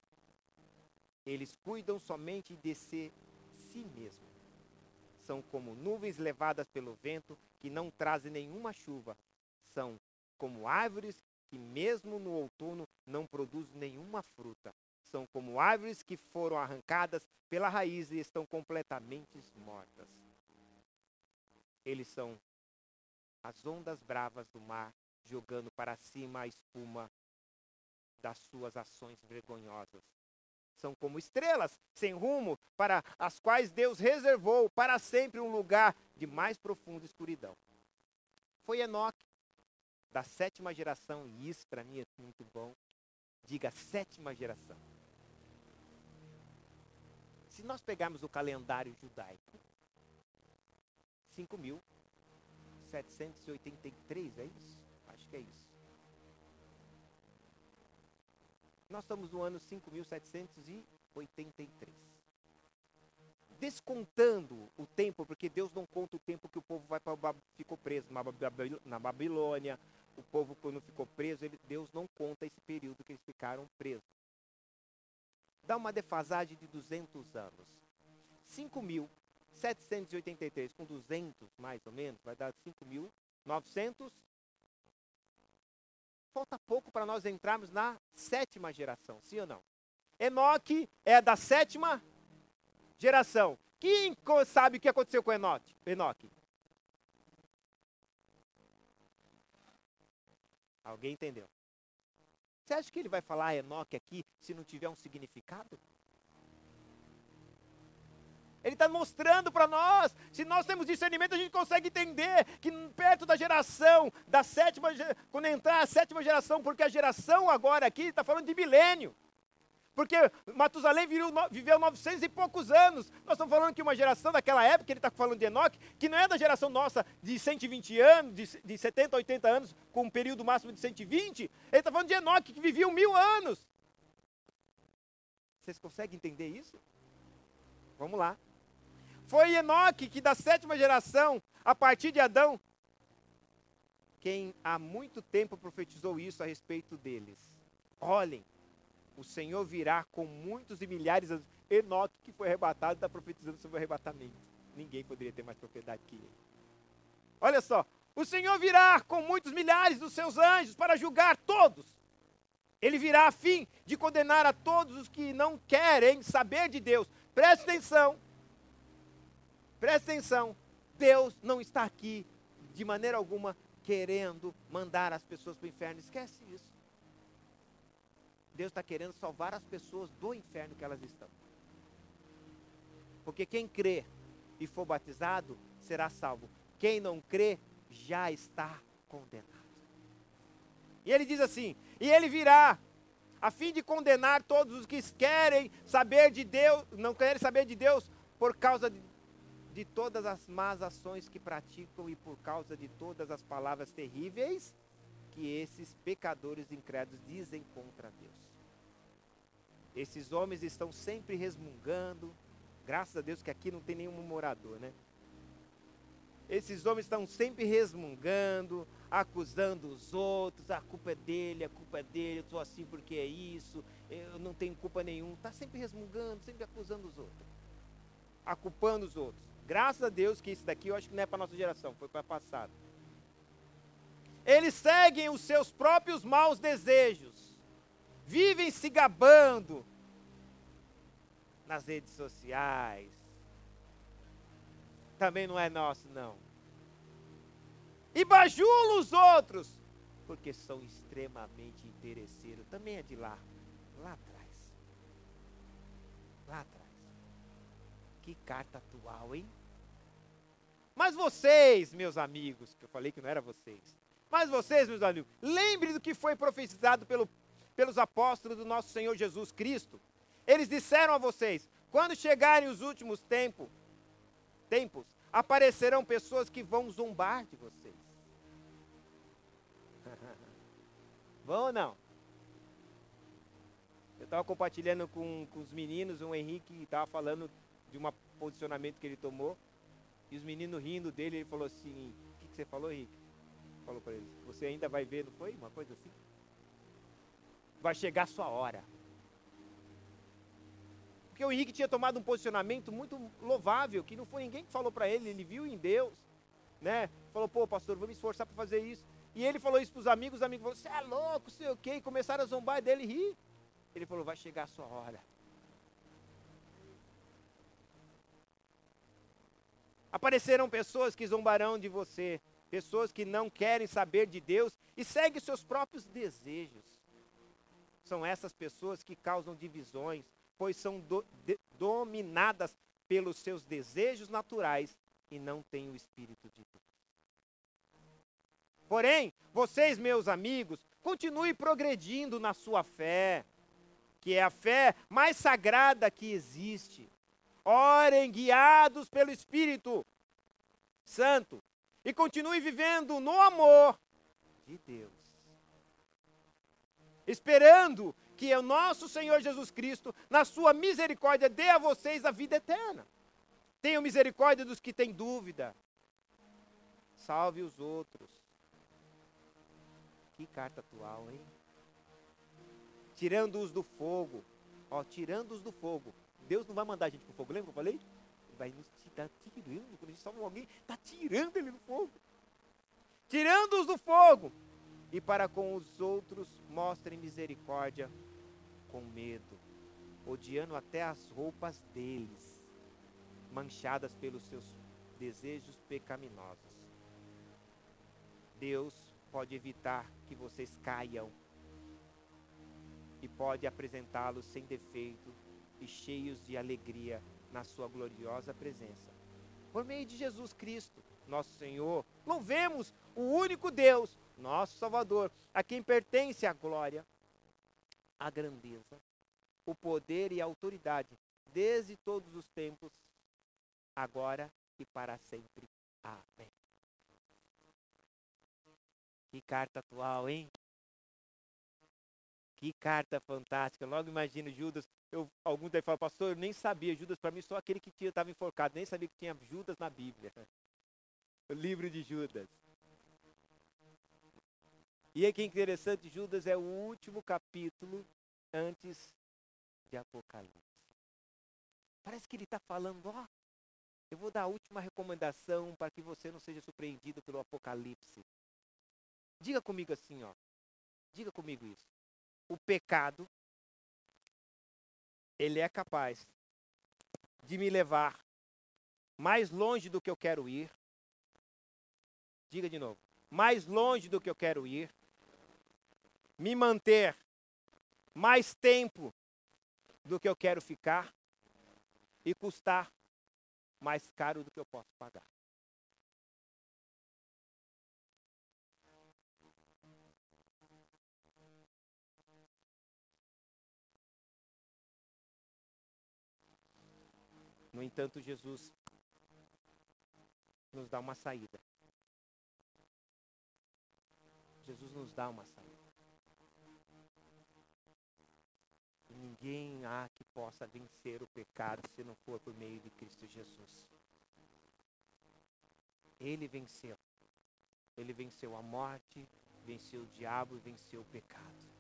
Eles cuidam somente de si, si mesmo. São como nuvens levadas pelo vento que não trazem nenhuma chuva. São como árvores que, mesmo no outono, não produzem nenhuma fruta. São como árvores que foram arrancadas pela raiz e estão completamente mortas. Eles são as ondas bravas do mar jogando para cima a espuma das suas ações vergonhosas. São como estrelas sem rumo, para as quais Deus reservou para sempre um lugar de mais profunda escuridão. Foi Enoque da sétima geração, e isso para mim é muito bom. Diga sétima geração. Se nós pegarmos o calendário judaico, 5.783, é isso? Acho que é isso. Nós estamos no ano 5.783. Descontando o tempo, porque Deus não conta o tempo que o povo vai para ficou preso na Babilônia, o povo, quando ficou preso, ele, Deus não conta esse período que eles ficaram presos. Dá uma defasagem de 200 anos. 5.783 com 200, mais ou menos, vai dar 5.900. Falta pouco para nós entrarmos na sétima geração, sim ou não? Enoque é da sétima geração. Quem sabe o que aconteceu com Enoque? Enoque? Alguém entendeu? Você acha que ele vai falar Enoque aqui se não tiver um significado? Ele está mostrando para nós, se nós temos discernimento, a gente consegue entender que perto da geração, da sétima, quando entrar a sétima geração, porque a geração agora aqui está falando de milênio. Porque Matusalém viveu 900 e poucos anos. Nós estamos falando que uma geração daquela época, ele está falando de Enoque, que não é da geração nossa de 120 anos, de, de 70, 80 anos, com um período máximo de 120. Ele está falando de Enoque, que vivia mil anos. Vocês conseguem entender isso? Vamos lá. Foi Enoque que da sétima geração, a partir de Adão, quem há muito tempo profetizou isso a respeito deles. Olhem, o Senhor virá com muitos e milhares de. Enoque, que foi arrebatado, está profetizando sobre o arrebatamento. Ninguém poderia ter mais propriedade que ele. Olha só, O Senhor virá com muitos milhares dos seus anjos para julgar todos. Ele virá a fim de condenar a todos os que não querem saber de Deus. Preste atenção. Preste atenção. Deus não está aqui de maneira alguma querendo mandar as pessoas para o inferno. Esquece isso. Deus está querendo salvar as pessoas do inferno que elas estão. Porque quem crê e for batizado será salvo. Quem não crê já está condenado. E ele diz assim: E ele virá a fim de condenar todos os que querem saber de Deus, não querem saber de Deus por causa de, de todas as más ações que praticam e por causa de todas as palavras terríveis que esses pecadores incrédulos dizem contra Deus. Esses homens estão sempre resmungando, graças a Deus que aqui não tem nenhum morador, né? Esses homens estão sempre resmungando, acusando os outros, a culpa é dele, a culpa é dele, eu estou assim porque é isso, eu não tenho culpa nenhuma. Está sempre resmungando, sempre acusando os outros, aculpando os outros. Graças a Deus que isso daqui eu acho que não é para nossa geração, foi para a passada. Eles seguem os seus próprios maus desejos, vivem se gabando nas redes sociais, também não é nosso, não. E bajula os outros, porque são extremamente interesseiros. Também é de lá, lá atrás. Lá atrás. Que carta atual, hein? Mas vocês, meus amigos, que eu falei que não era vocês. Mas vocês, meus amigos, lembrem do que foi profetizado pelo, pelos apóstolos do nosso Senhor Jesus Cristo. Eles disseram a vocês: quando chegarem os últimos tempos, tempos, aparecerão pessoas que vão zombar de vocês. vão ou não? Eu estava compartilhando com, com os meninos, o Henrique estava falando de um posicionamento que ele tomou, e os meninos rindo dele, ele falou assim, o que, que você falou, Henrique? Falou para eles, você ainda vai ver, não foi? Uma coisa assim? Vai chegar a sua hora. Porque o Henrique tinha tomado um posicionamento muito louvável, que não foi ninguém que falou para ele, ele viu em Deus, né? Falou, pô, pastor, vou me esforçar para fazer isso. E ele falou isso para os amigos, os amigos falaram, você é louco, sei o quê, e começaram a zombar dele e rir. Ele falou, vai chegar a sua hora. Aparecerão pessoas que zombarão de você, pessoas que não querem saber de Deus e seguem seus próprios desejos. São essas pessoas que causam divisões, pois são do, de, dominadas pelos seus desejos naturais e não têm o Espírito de Deus. Porém, vocês, meus amigos, continuem progredindo na sua fé, que é a fé mais sagrada que existe. Orem guiados pelo Espírito Santo e continuem vivendo no amor de Deus. Esperando que o nosso Senhor Jesus Cristo, na sua misericórdia, dê a vocês a vida eterna. Tenham misericórdia dos que têm dúvida. Salve os outros. Que carta atual, hein? Tirando-os do fogo. Ó, tirando-os do fogo. Deus não vai mandar a gente para o fogo, lembra que eu falei? Ele vai nos estar tirando. Quando a gente salva alguém, está tirando ele do fogo. Tirando-os do fogo. E para com os outros mostrem misericórdia com medo, odiando até as roupas deles, manchadas pelos seus desejos pecaminosos. Deus pode evitar que vocês caiam e pode apresentá-los sem defeito e cheios de alegria na sua gloriosa presença. Por meio de Jesus Cristo, nosso Senhor, louvemos o único Deus, nosso Salvador, a quem pertence a glória, a grandeza, o poder e a autoridade, desde todos os tempos, agora e para sempre. Amém. Que carta atual, hein? Que carta fantástica. Logo imagino Judas. Eu, algum daí fala, pastor, eu nem sabia. Judas, para mim, só aquele que estava enforcado. Nem sabia que tinha Judas na Bíblia. O livro de Judas. E é que interessante, Judas é o último capítulo antes de Apocalipse. Parece que ele está falando, ó, Eu vou dar a última recomendação para que você não seja surpreendido pelo Apocalipse. Diga comigo assim, ó. Diga comigo isso. O pecado, ele é capaz de me levar mais longe do que eu quero ir. Diga de novo. Mais longe do que eu quero ir. Me manter mais tempo do que eu quero ficar e custar mais caro do que eu posso pagar. No entanto, Jesus nos dá uma saída. Jesus nos dá uma saída. E ninguém há que possa vencer o pecado se não for por meio de Cristo Jesus. Ele venceu. Ele venceu a morte, venceu o diabo e venceu o pecado.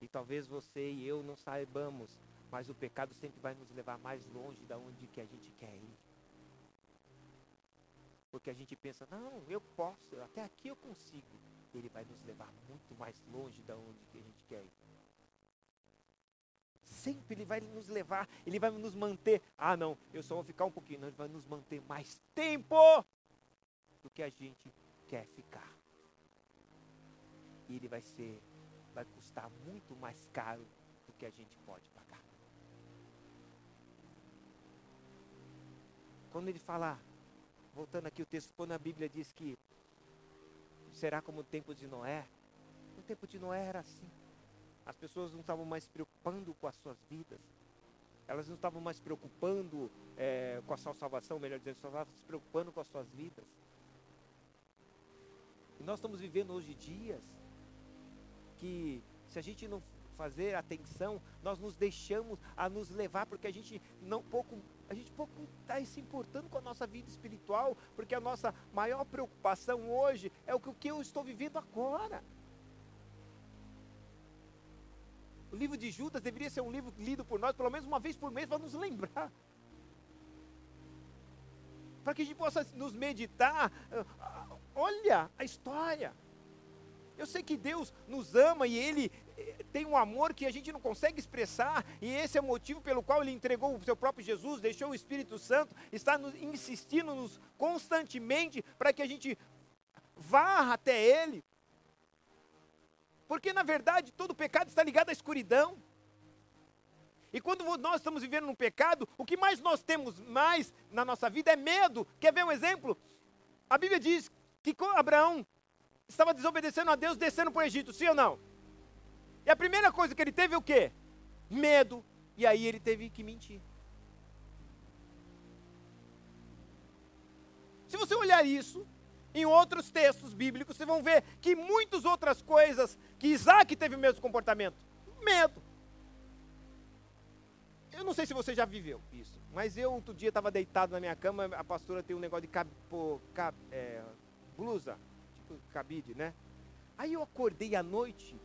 E talvez você e eu não saibamos, mas o pecado sempre vai nos levar mais longe da onde que a gente quer ir. Porque a gente pensa, não, eu posso, até aqui eu consigo. Ele vai nos levar muito mais longe da onde que a gente quer ir sempre Ele vai nos levar, Ele vai nos manter. Ah, não, eu só vou ficar um pouquinho. Não, Ele vai nos manter mais tempo do que a gente quer ficar. E Ele vai ser, vai custar muito mais caro do que a gente pode pagar. Quando Ele fala, voltando aqui o texto, quando a Bíblia diz que será como o tempo de Noé, o tempo de Noé era assim. As pessoas não estavam mais se preocupando com as suas vidas. Elas não estavam mais se preocupando é, com a sua salvação, melhor dizendo, só estavam se preocupando com as suas vidas. E nós estamos vivendo hoje dias que se a gente não fazer atenção, nós nos deixamos a nos levar, porque a gente não pouco, a gente pouco está se importando com a nossa vida espiritual, porque a nossa maior preocupação hoje é o que, eu estou vivendo agora. O livro de Judas deveria ser um livro lido por nós pelo menos uma vez por mês para nos lembrar. Para que a gente possa nos meditar. Ah, olha a história. Eu sei que Deus nos ama e Ele tem um amor que a gente não consegue expressar, e esse é o motivo pelo qual Ele entregou o seu próprio Jesus, deixou o Espírito Santo, está nos, insistindo-nos constantemente para que a gente vá até Ele, porque na verdade todo pecado está ligado à escuridão. E quando nós estamos vivendo num pecado, o que mais nós temos mais na nossa vida é medo. Quer ver um exemplo? A Bíblia diz que Abraão estava desobedecendo a Deus descendo para o Egito, sim ou não? E a primeira coisa que ele teve é o quê? Medo. E aí ele teve que mentir. Se você olhar isso, em outros textos bíblicos, vocês vão ver que muitas outras coisas que Isaac teve o mesmo comportamento. Medo. Eu não sei se você já viveu isso, mas eu outro dia estava deitado na minha cama, a pastora tem um negócio de cab, pô, cab, é, blusa, tipo cabide, né? Aí eu acordei à noite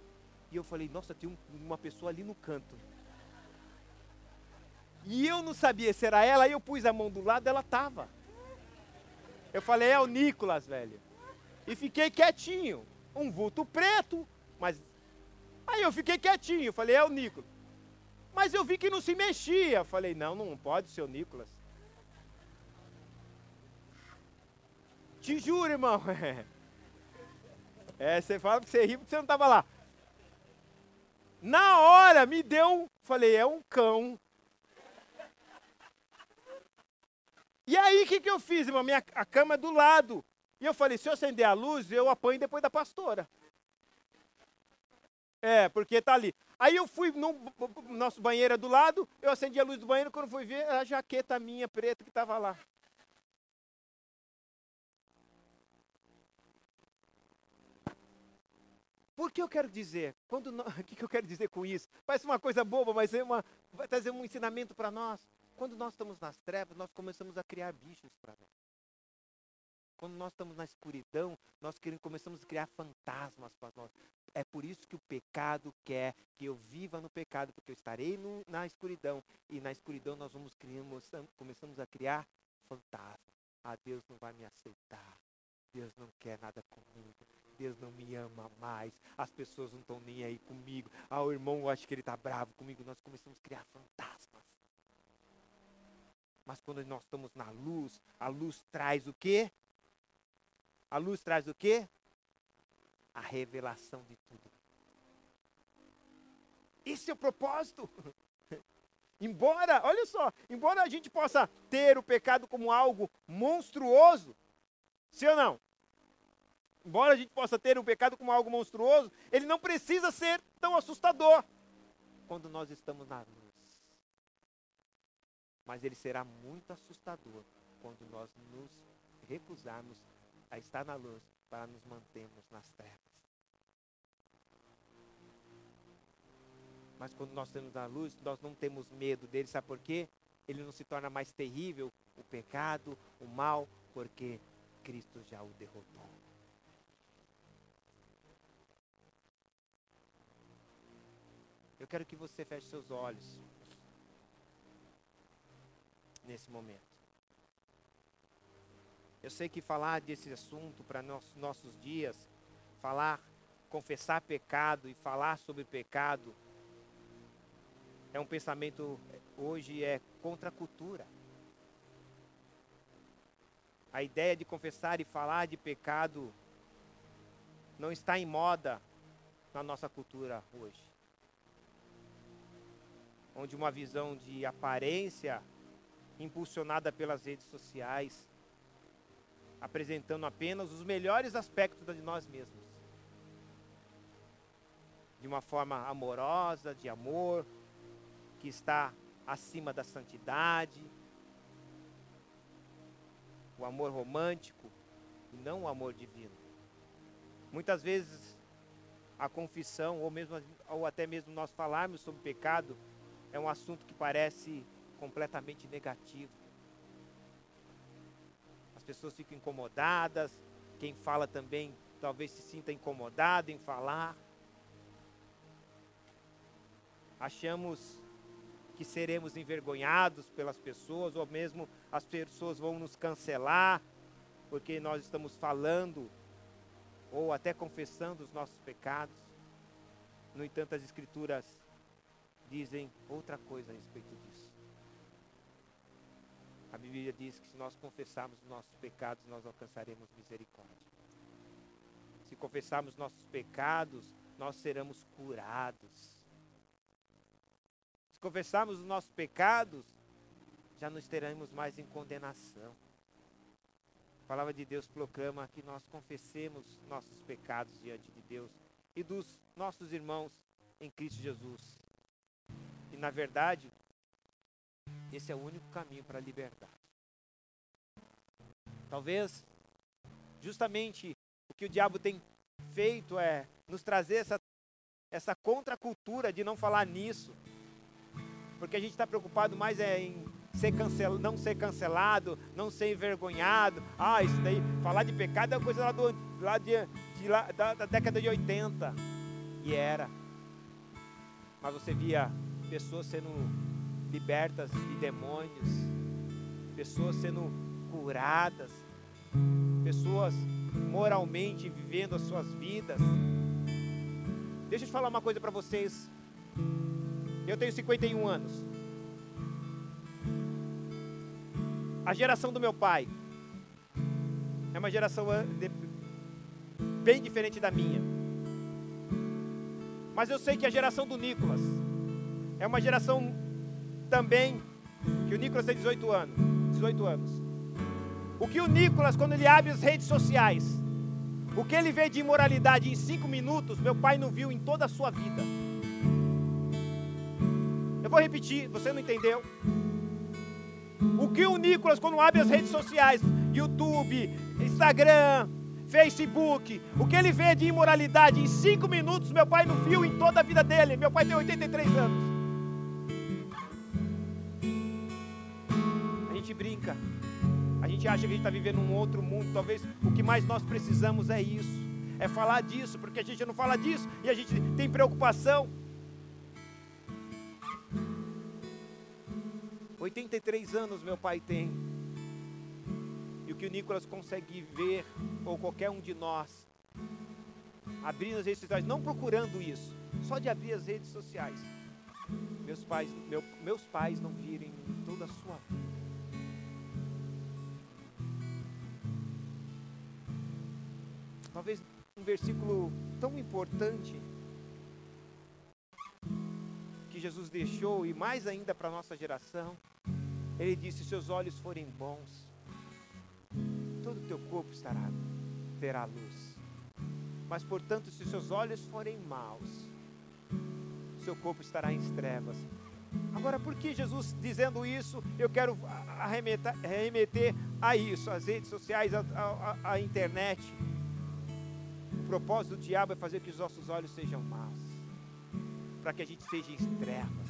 e eu falei, nossa, tem um, uma pessoa ali no canto. E eu não sabia se era ela, aí eu pus a mão do lado, ela estava. Eu falei, é o Nicolas, velho. E fiquei quietinho. Um vulto preto, mas. Aí eu fiquei quietinho, falei, é o Nicolas. Mas eu vi que não se mexia. Falei, não, não pode ser o Nicolas. Te juro, irmão. É, você fala que você ri porque você não estava lá. Na hora me deu, falei, é um cão. E aí, o que, que eu fiz, irmão? Minha, a cama é do lado. E eu falei, se eu acender a luz, eu apanho depois da pastora. É, porque tá ali. Aí eu fui no nosso banheiro é do lado, eu acendi a luz do banheiro, quando fui ver, a jaqueta minha preta que estava lá. Por que eu quero dizer? Quando o que, eu quero dizer com isso? Parece uma coisa boba, mas é uma, vai trazer um ensinamento para nós. Quando nós estamos nas trevas, nós começamos a criar bichos para nós. Quando nós estamos na escuridão, nós começamos a criar fantasmas para nós. É por isso que o pecado quer que eu viva no pecado, porque eu estarei no, na escuridão. E na escuridão nós vamos criando, começamos a criar fantasmas. Ah, Deus não vai me aceitar. Deus não quer nada comigo. Deus não me ama mais. As pessoas não estão nem aí comigo. Ah, o irmão, acho que ele está bravo comigo. Nós começamos a criar fantasmas. Mas quando nós estamos na luz, a luz traz o quê? A luz traz o quê? A revelação de tudo. Esse é o propósito. embora, olha só, embora a gente possa ter o pecado como algo monstruoso, sim ou não? Embora a gente possa ter o pecado como algo monstruoso, ele não precisa ser tão assustador quando nós estamos na luz. Mas ele será muito assustador quando nós nos recusarmos a estar na luz para nos mantermos nas trevas. Mas quando nós estamos na luz, nós não temos medo dele, sabe por quê? Ele não se torna mais terrível, o pecado, o mal, porque Cristo já o derrotou. Eu quero que você feche seus olhos nesse momento. Eu sei que falar desse assunto para nos, nossos dias, falar, confessar pecado e falar sobre pecado, é um pensamento, hoje é contra a cultura. A ideia de confessar e falar de pecado não está em moda na nossa cultura hoje. Onde uma visão de aparência impulsionada pelas redes sociais apresentando apenas os melhores aspectos de nós mesmos. De uma forma amorosa, de amor, que está acima da santidade. O amor romântico e não o amor divino. Muitas vezes a confissão, ou, mesmo, ou até mesmo nós falarmos sobre pecado, é um assunto que parece completamente negativo pessoas ficam incomodadas, quem fala também talvez se sinta incomodado em falar. Achamos que seremos envergonhados pelas pessoas, ou mesmo as pessoas vão nos cancelar, porque nós estamos falando, ou até confessando os nossos pecados. No entanto, as Escrituras dizem outra coisa a respeito disso. A Bíblia diz que se nós confessarmos os nossos pecados, nós alcançaremos misericórdia. Se confessarmos nossos pecados, nós seremos curados. Se confessarmos os nossos pecados, já não estaremos mais em condenação. A palavra de Deus proclama que nós confessemos nossos pecados diante de Deus e dos nossos irmãos em Cristo Jesus. Na verdade, esse é o único caminho para a liberdade. Talvez, justamente, o que o diabo tem feito é nos trazer essa, essa contracultura de não falar nisso. Porque a gente está preocupado mais é em ser cancel, não ser cancelado, não ser envergonhado. Ah, isso daí, falar de pecado é coisa lá, do, lá, de, de da, da década de 80. E era. Mas você via pessoas sendo libertas de demônios, pessoas sendo curadas, pessoas moralmente vivendo as suas vidas. Deixa eu te falar uma coisa para vocês. Eu tenho 51 anos. A geração do meu pai é uma geração bem diferente da minha. Mas eu sei que a geração do Nicolas é uma geração também que o Nicolas tem 18 anos. 18 anos. O que o Nicolas, quando ele abre as redes sociais, o que ele vê de imoralidade em cinco minutos, meu pai não viu em toda a sua vida. Eu vou repetir, você não entendeu? O que o Nicolas, quando abre as redes sociais, YouTube, Instagram, Facebook, o que ele vê de imoralidade em cinco minutos, meu pai não viu em toda a vida dele. Meu pai tem 83 anos. Gente acha que a gente está vivendo um outro mundo. Talvez o que mais nós precisamos é isso. É falar disso, porque a gente não fala disso e a gente tem preocupação. 83 anos meu pai tem. E o que o Nicolas consegue ver, ou qualquer um de nós, abrindo as redes sociais, não procurando isso, só de abrir as redes sociais. Meus pais, meu, meus pais não virem toda a sua vida. Talvez um versículo tão importante que Jesus deixou, e mais ainda para a nossa geração, ele disse: Seus olhos forem bons, todo o teu corpo estará, terá luz. Mas, portanto, se seus olhos forem maus, seu corpo estará em trevas. Agora, por que Jesus dizendo isso, eu quero arremeter a isso, as redes sociais, a internet. Propósito do diabo é fazer que os nossos olhos sejam maus, para que a gente seja em trevas.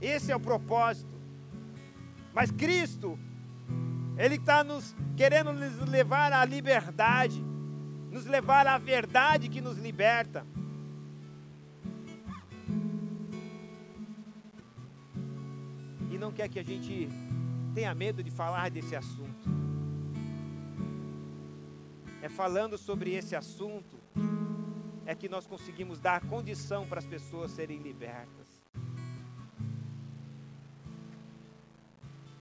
Esse é o propósito. Mas Cristo, Ele está nos querendo nos levar à liberdade nos levar à verdade que nos liberta. E não quer que a gente tenha medo de falar desse assunto. É falando sobre esse assunto é que nós conseguimos dar condição para as pessoas serem libertas.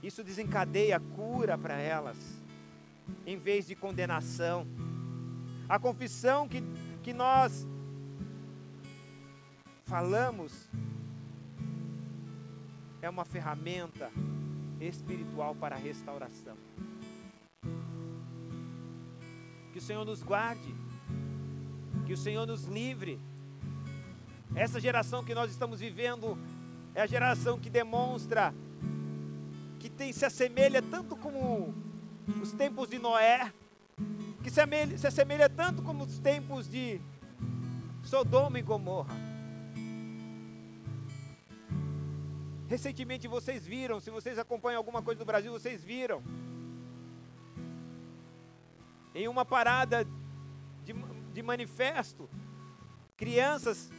Isso desencadeia cura para elas, em vez de condenação. A confissão que, que nós falamos é uma ferramenta espiritual para a restauração. Que o Senhor nos guarde, que o Senhor nos livre. Essa geração que nós estamos vivendo é a geração que demonstra que tem se assemelha tanto como os tempos de Noé, que se assemelha, se assemelha tanto como os tempos de Sodoma e Gomorra. Recentemente vocês viram, se vocês acompanham alguma coisa do Brasil, vocês viram. Em uma parada de, de manifesto, crianças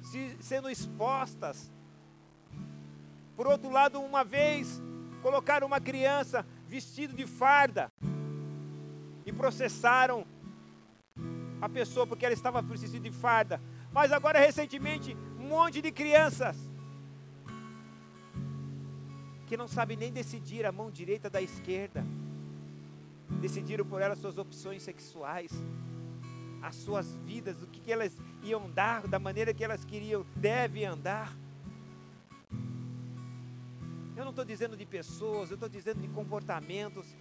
se, sendo expostas. Por outro lado, uma vez, colocaram uma criança vestida de farda e processaram a pessoa porque ela estava vestida de farda. Mas agora, recentemente, um monte de crianças que não sabem nem decidir a mão direita da esquerda, decidiram por elas suas opções sexuais, as suas vidas, o que, elas iam dar, da maneira que elas queriam, devem andar. Eu não estou dizendo de pessoas, eu estou dizendo de comportamentos,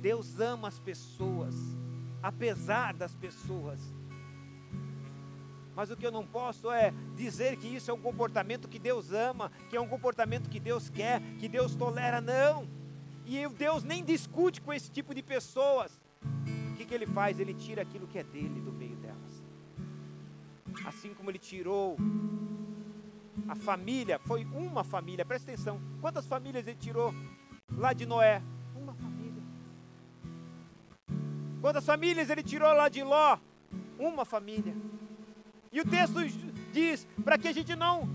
Deus ama as pessoas, apesar das pessoas. Mas o que eu não posso é dizer que isso é um comportamento que Deus ama, que é um comportamento que Deus quer, que Deus tolera, não. E Deus nem discute com esse tipo de pessoas. O que, que ele faz? Ele tira aquilo que é dele do meio delas. Assim como ele tirou a família, foi uma família, presta atenção. Quantas famílias ele tirou lá de Noé? Quantas famílias ele tirou lá de Ló? Uma família. E o texto diz para que a gente não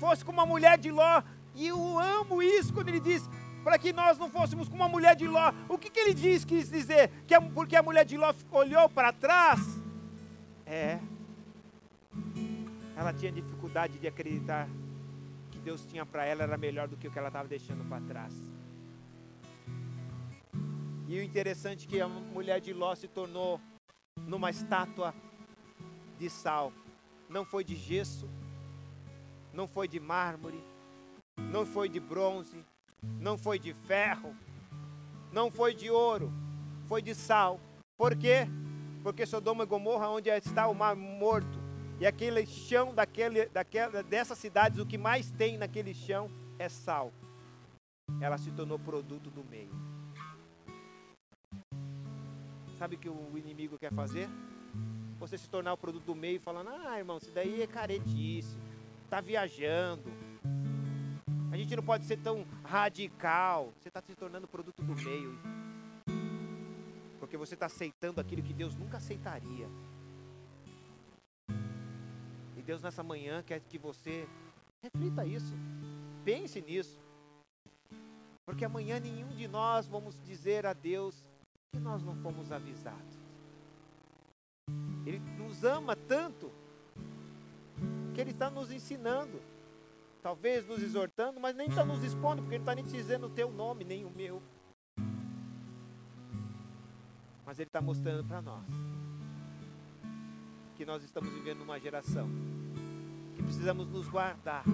fosse como a mulher de Ló. E eu amo isso quando ele diz para que nós não fôssemos como a mulher de Ló. O que, que ele diz, quis dizer? Que porque a mulher de Ló olhou para trás? É. Ela tinha dificuldade de acreditar que Deus tinha para ela era melhor do que o que ela estava deixando para trás. E o interessante é que a mulher de Ló se tornou numa estátua de sal. Não foi de gesso, não foi de mármore, não foi de bronze, não foi de ferro, não foi de ouro, foi de sal. Por quê? Porque Sodoma e Gomorra, onde está o mar morto, e aquele chão daquele, daquela, dessas cidades, o que mais tem naquele chão é sal. Ela se tornou produto do meio. Sabe o que o inimigo quer fazer? Você se tornar o produto do meio falando, ah, irmão, isso daí é caretice, tá viajando. A gente não pode ser tão radical. Você está se tornando produto do meio. Porque você está aceitando aquilo que Deus nunca aceitaria. E Deus nessa manhã quer que você reflita isso. Pense nisso. Porque amanhã nenhum de nós vamos dizer a Deus que nós não fomos avisados. Ele nos ama tanto que Ele está nos ensinando, talvez nos exortando, mas nem está nos expondo, porque Ele está nem dizendo o teu nome, nem o meu. Mas Ele está mostrando para nós que nós estamos vivendo uma geração que precisamos nos guardar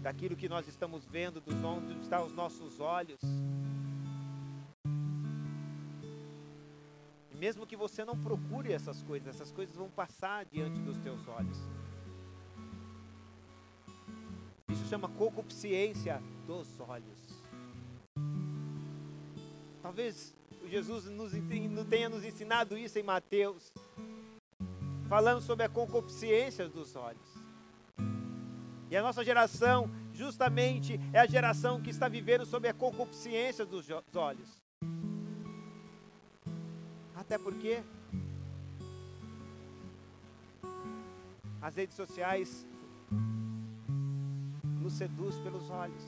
daquilo que nós estamos vendo, dos onde estão os nossos olhos. E mesmo que você não procure essas coisas, essas coisas vão passar diante dos teus olhos. Chama concupiscência dos olhos. Talvez Jesus nos, tenha nos ensinado isso em Mateus, falando sobre a concupiscência dos olhos. E a nossa geração, justamente, é a geração que está vivendo sob a concupiscência dos olhos. Até porque as redes sociais nos seduz pelos olhos.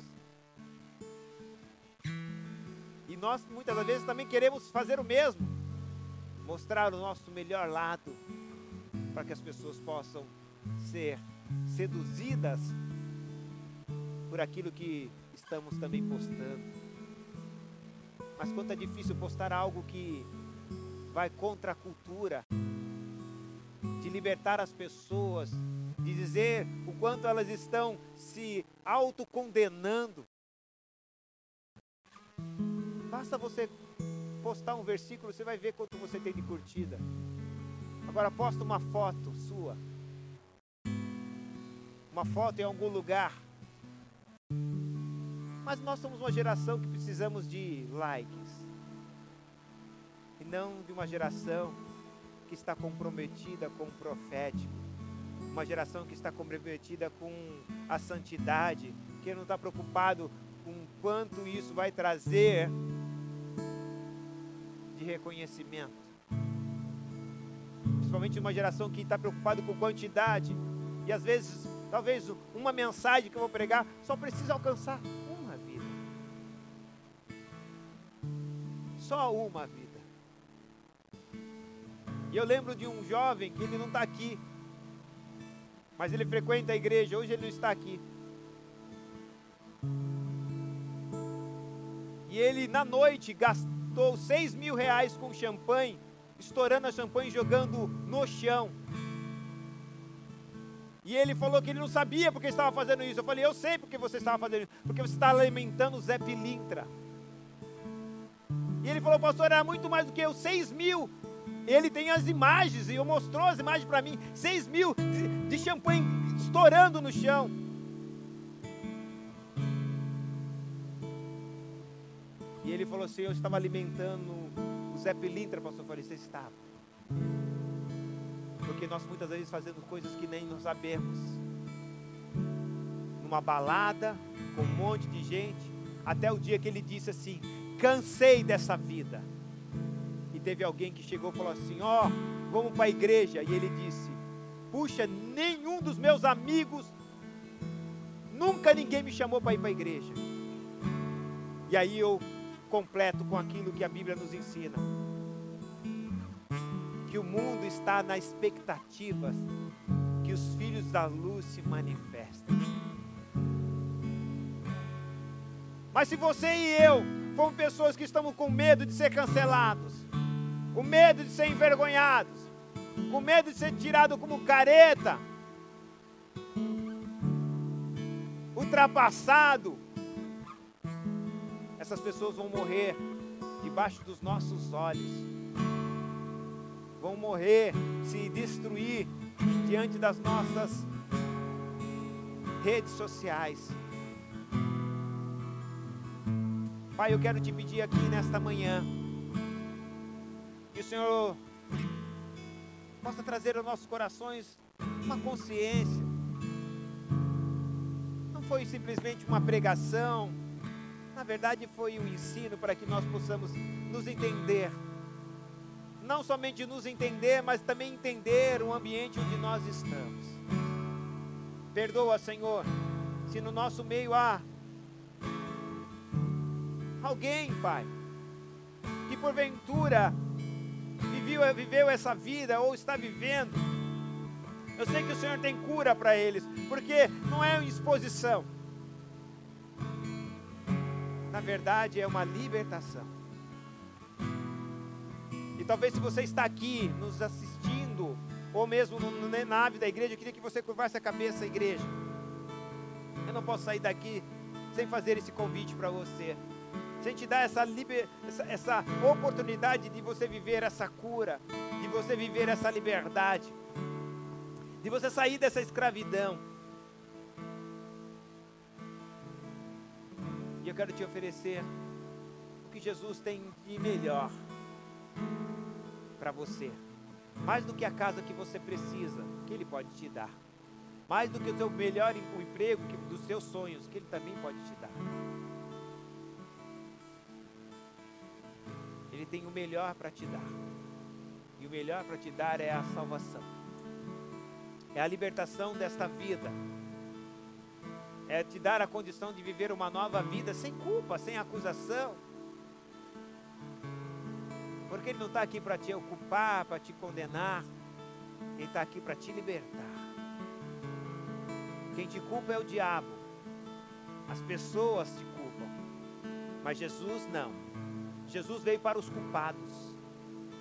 E nós muitas das vezes também queremos fazer o mesmo, mostrar o nosso melhor lado, para que as pessoas possam ser seduzidas por aquilo que estamos também postando. Mas quanto é difícil postar algo que vai contra a cultura, de libertar as pessoas, de dizer o quanto elas estão se autocondenando. Basta você postar um versículo, você vai ver quanto você tem de curtida. Agora posta uma foto sua uma foto em algum lugar. Mas nós somos uma geração que precisamos de likes. E não de uma geração que está comprometida com o profético. Uma geração que está comprometida com a santidade, que não está preocupado com quanto isso vai trazer de reconhecimento. Principalmente uma geração que está preocupada com quantidade. E às vezes Talvez uma mensagem que eu vou pregar só precisa alcançar uma vida. Só uma vida. E eu lembro de um jovem que ele não está aqui, mas ele frequenta a igreja, hoje ele não está aqui. E ele, na noite, gastou seis mil reais com champanhe, estourando a champanhe, jogando no chão. E ele falou que ele não sabia porque estava fazendo isso. Eu falei, eu sei porque você estava fazendo isso. Porque você está alimentando o Zé Pilintra. E ele falou, pastor, era muito mais do que eu, seis mil. Ele tem as imagens, e mostrou as imagens para mim. Seis mil de, de champanhe estourando no chão. E ele falou assim, eu estava alimentando o Zé Pilintra, pastor. Eu você estava. Porque nós muitas vezes fazemos coisas que nem nós sabemos. Numa balada, com um monte de gente, até o dia que ele disse assim: cansei dessa vida. Teve alguém que chegou e falou assim: ó, oh, vamos para a igreja. E ele disse: puxa, nenhum dos meus amigos, nunca ninguém me chamou para ir para a igreja. E aí eu completo com aquilo que a Bíblia nos ensina que o mundo está na expectativa que os filhos da luz se manifestem. Mas se você e eu fomos pessoas que estamos com medo de ser cancelados, com medo de ser envergonhados, com medo de ser tirado como careta, ultrapassado, essas pessoas vão morrer debaixo dos nossos olhos. Vão morrer, se destruir diante das nossas redes sociais. Pai, eu quero te pedir aqui nesta manhã que o Senhor possa trazer aos nossos corações uma consciência foi simplesmente uma pregação, na verdade foi um ensino para que nós possamos nos entender. Não somente nos entender, mas também entender o ambiente onde nós estamos. Perdoa, Senhor, se no nosso meio há alguém, Pai, que porventura viveu, viveu essa vida ou está vivendo. Eu sei que o Senhor tem cura para eles, porque não é uma exposição. Na verdade, é uma libertação. E talvez se você está aqui nos assistindo, ou mesmo na nave da igreja, eu queria que você curvasse a cabeça, igreja. Eu não posso sair daqui sem fazer esse convite para você sem te dar essa, liber, essa, essa oportunidade de você viver essa cura, de você viver essa liberdade, de você sair dessa escravidão. E eu quero te oferecer o que Jesus tem de melhor para você. Mais do que a casa que você precisa, que Ele pode te dar. Mais do que o seu melhor emprego que, dos seus sonhos, que Ele também pode te dar. Ele tem o melhor para te dar. E o melhor para te dar é a salvação. É a libertação desta vida. É te dar a condição de viver uma nova vida sem culpa, sem acusação. Porque Ele não está aqui para te ocupar, para te condenar. Ele está aqui para te libertar. Quem te culpa é o diabo. As pessoas te culpam. Mas Jesus não. Jesus veio para os culpados.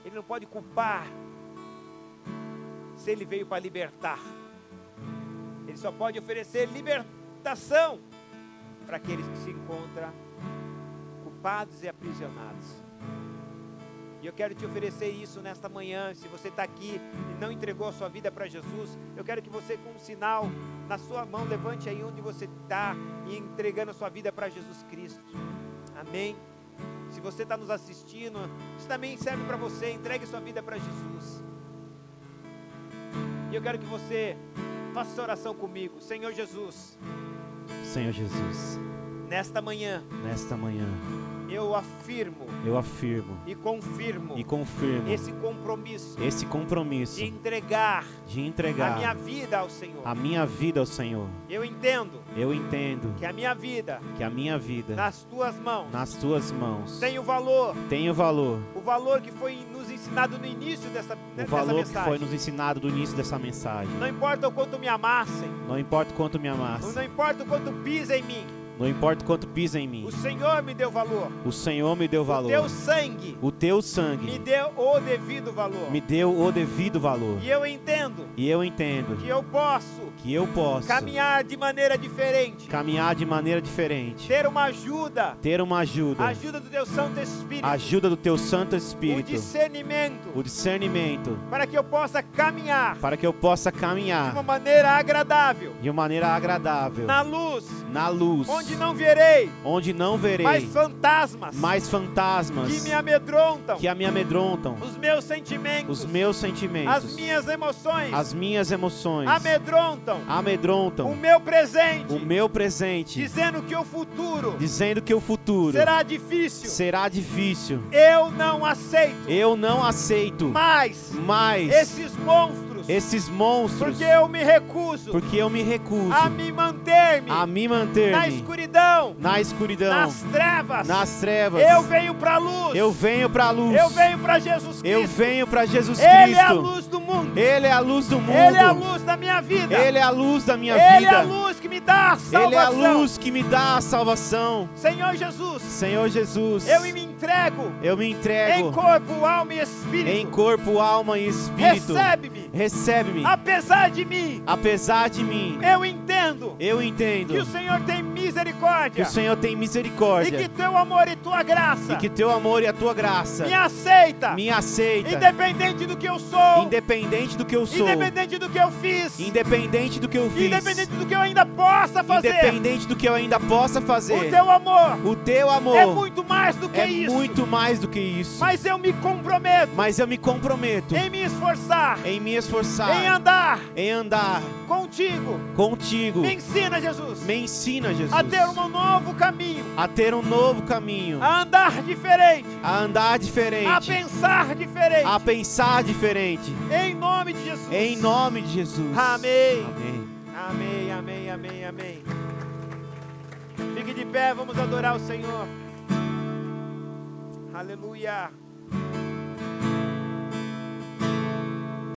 Ele não pode culpar se ele veio para libertar. Ele só pode oferecer libertação para aqueles que se encontram culpados e aprisionados. E eu quero te oferecer isso nesta manhã. Se você está aqui e não entregou a sua vida para Jesus, eu quero que você, com um sinal na sua mão, levante aí onde você está e entregando a sua vida para Jesus Cristo. Amém. Se você está nos assistindo, isso também serve para você. Entregue sua vida para Jesus. E eu quero que você faça essa oração comigo. Senhor Jesus. Senhor Jesus. Nesta manhã. Nesta manhã eu afirmo. Eu afirmo. E confirmo. E confirmo. Esse compromisso. Esse compromisso. De entregar. De entregar. A minha vida ao Senhor. A minha vida ao Senhor. Eu entendo. Eu entendo. Que a minha vida. Que a minha vida. Nas tuas mãos. Nas tuas mãos. Tem o valor. Tem o valor. O valor que foi nos ensinado no início dessa, o dessa valor mensagem. que foi nos ensinado início dessa mensagem. Não importa o quanto me amassem. Não importa o quanto me amassem. Não importa o quanto pisa em mim. Não importa quanto pisa em mim. O Senhor me deu valor. O Senhor me deu valor. O teu sangue. O teu sangue. Me deu o devido valor. Me deu o devido valor. E eu entendo. E eu entendo. Que eu posso. Que eu posso. Caminhar de maneira diferente. Caminhar de maneira diferente. Ter uma ajuda. Ter uma ajuda. Ajuda do teu Santo Espírito. Ajuda do teu Santo Espírito. O discernimento. O discernimento. Para que eu possa caminhar. Para que eu possa caminhar. De uma maneira agradável. De uma maneira agradável. Na luz. Na luz. Onde não verei onde não verei. mais fantasmas, mais fantasmas que me amedrontam, que me amedrontam, os meus sentimentos, os meus sentimentos, as minhas emoções, as minhas emoções, amedrontam, amedrontam o meu presente, o meu presente, dizendo que o futuro, dizendo que o futuro será difícil, será difícil. Eu não aceito, eu não aceito, mais, mais esses monstros esses monstros. Porque eu me recuso. Porque eu me recuso. A me manter-me. A me manter na escuridão. Na escuridão. Nas trevas. Nas trevas. Eu venho para a luz. Eu venho para luz. Eu venho para Jesus Cristo. Eu venho para Jesus Cristo. Ele é a luz do mundo. Ele é a luz do mundo. Ele é a luz da minha vida. Ele é a luz da minha vida. Ele é a luz que me dá a salvação. Ele é a luz que me dá a salvação. Senhor Jesus. Senhor Jesus. Eu me entrego. Eu me entrego. Em corpo, alma e espírito. Em corpo, alma e espírito. Recebe-me. Recebe-me. Apesar de mim. Apesar de mim. Eu entendo. Eu entendo. Que o Senhor tem misericórdia. Que o Senhor tem misericórdia. E que teu amor e tua graça. E que teu amor e a tua graça. Me aceita. Me aceita. Independente do que eu sou. Independente do que eu sou. Independente do que eu fiz. Independente do que eu fiz. Independente do que eu ainda possa fazer. Independente do que eu ainda possa fazer. O teu amor. O teu amor é muito mais do que é isso. muito mais do que isso. Mas eu me comprometo Mas eu me comprometo em me esforçar, em me esforçar, em andar em andar contigo. contigo. Me ensina, Jesus, Me ensina, Jesus, a ter um novo caminho, a ter um novo caminho, a andar diferente, a andar diferente, a pensar diferente. a pensar diferente. Em nome de Jesus. Em nome de Jesus. Amém. Amém. Amém, amém, amém, amém. Fique de pé, vamos adorar o Senhor. Aleluia.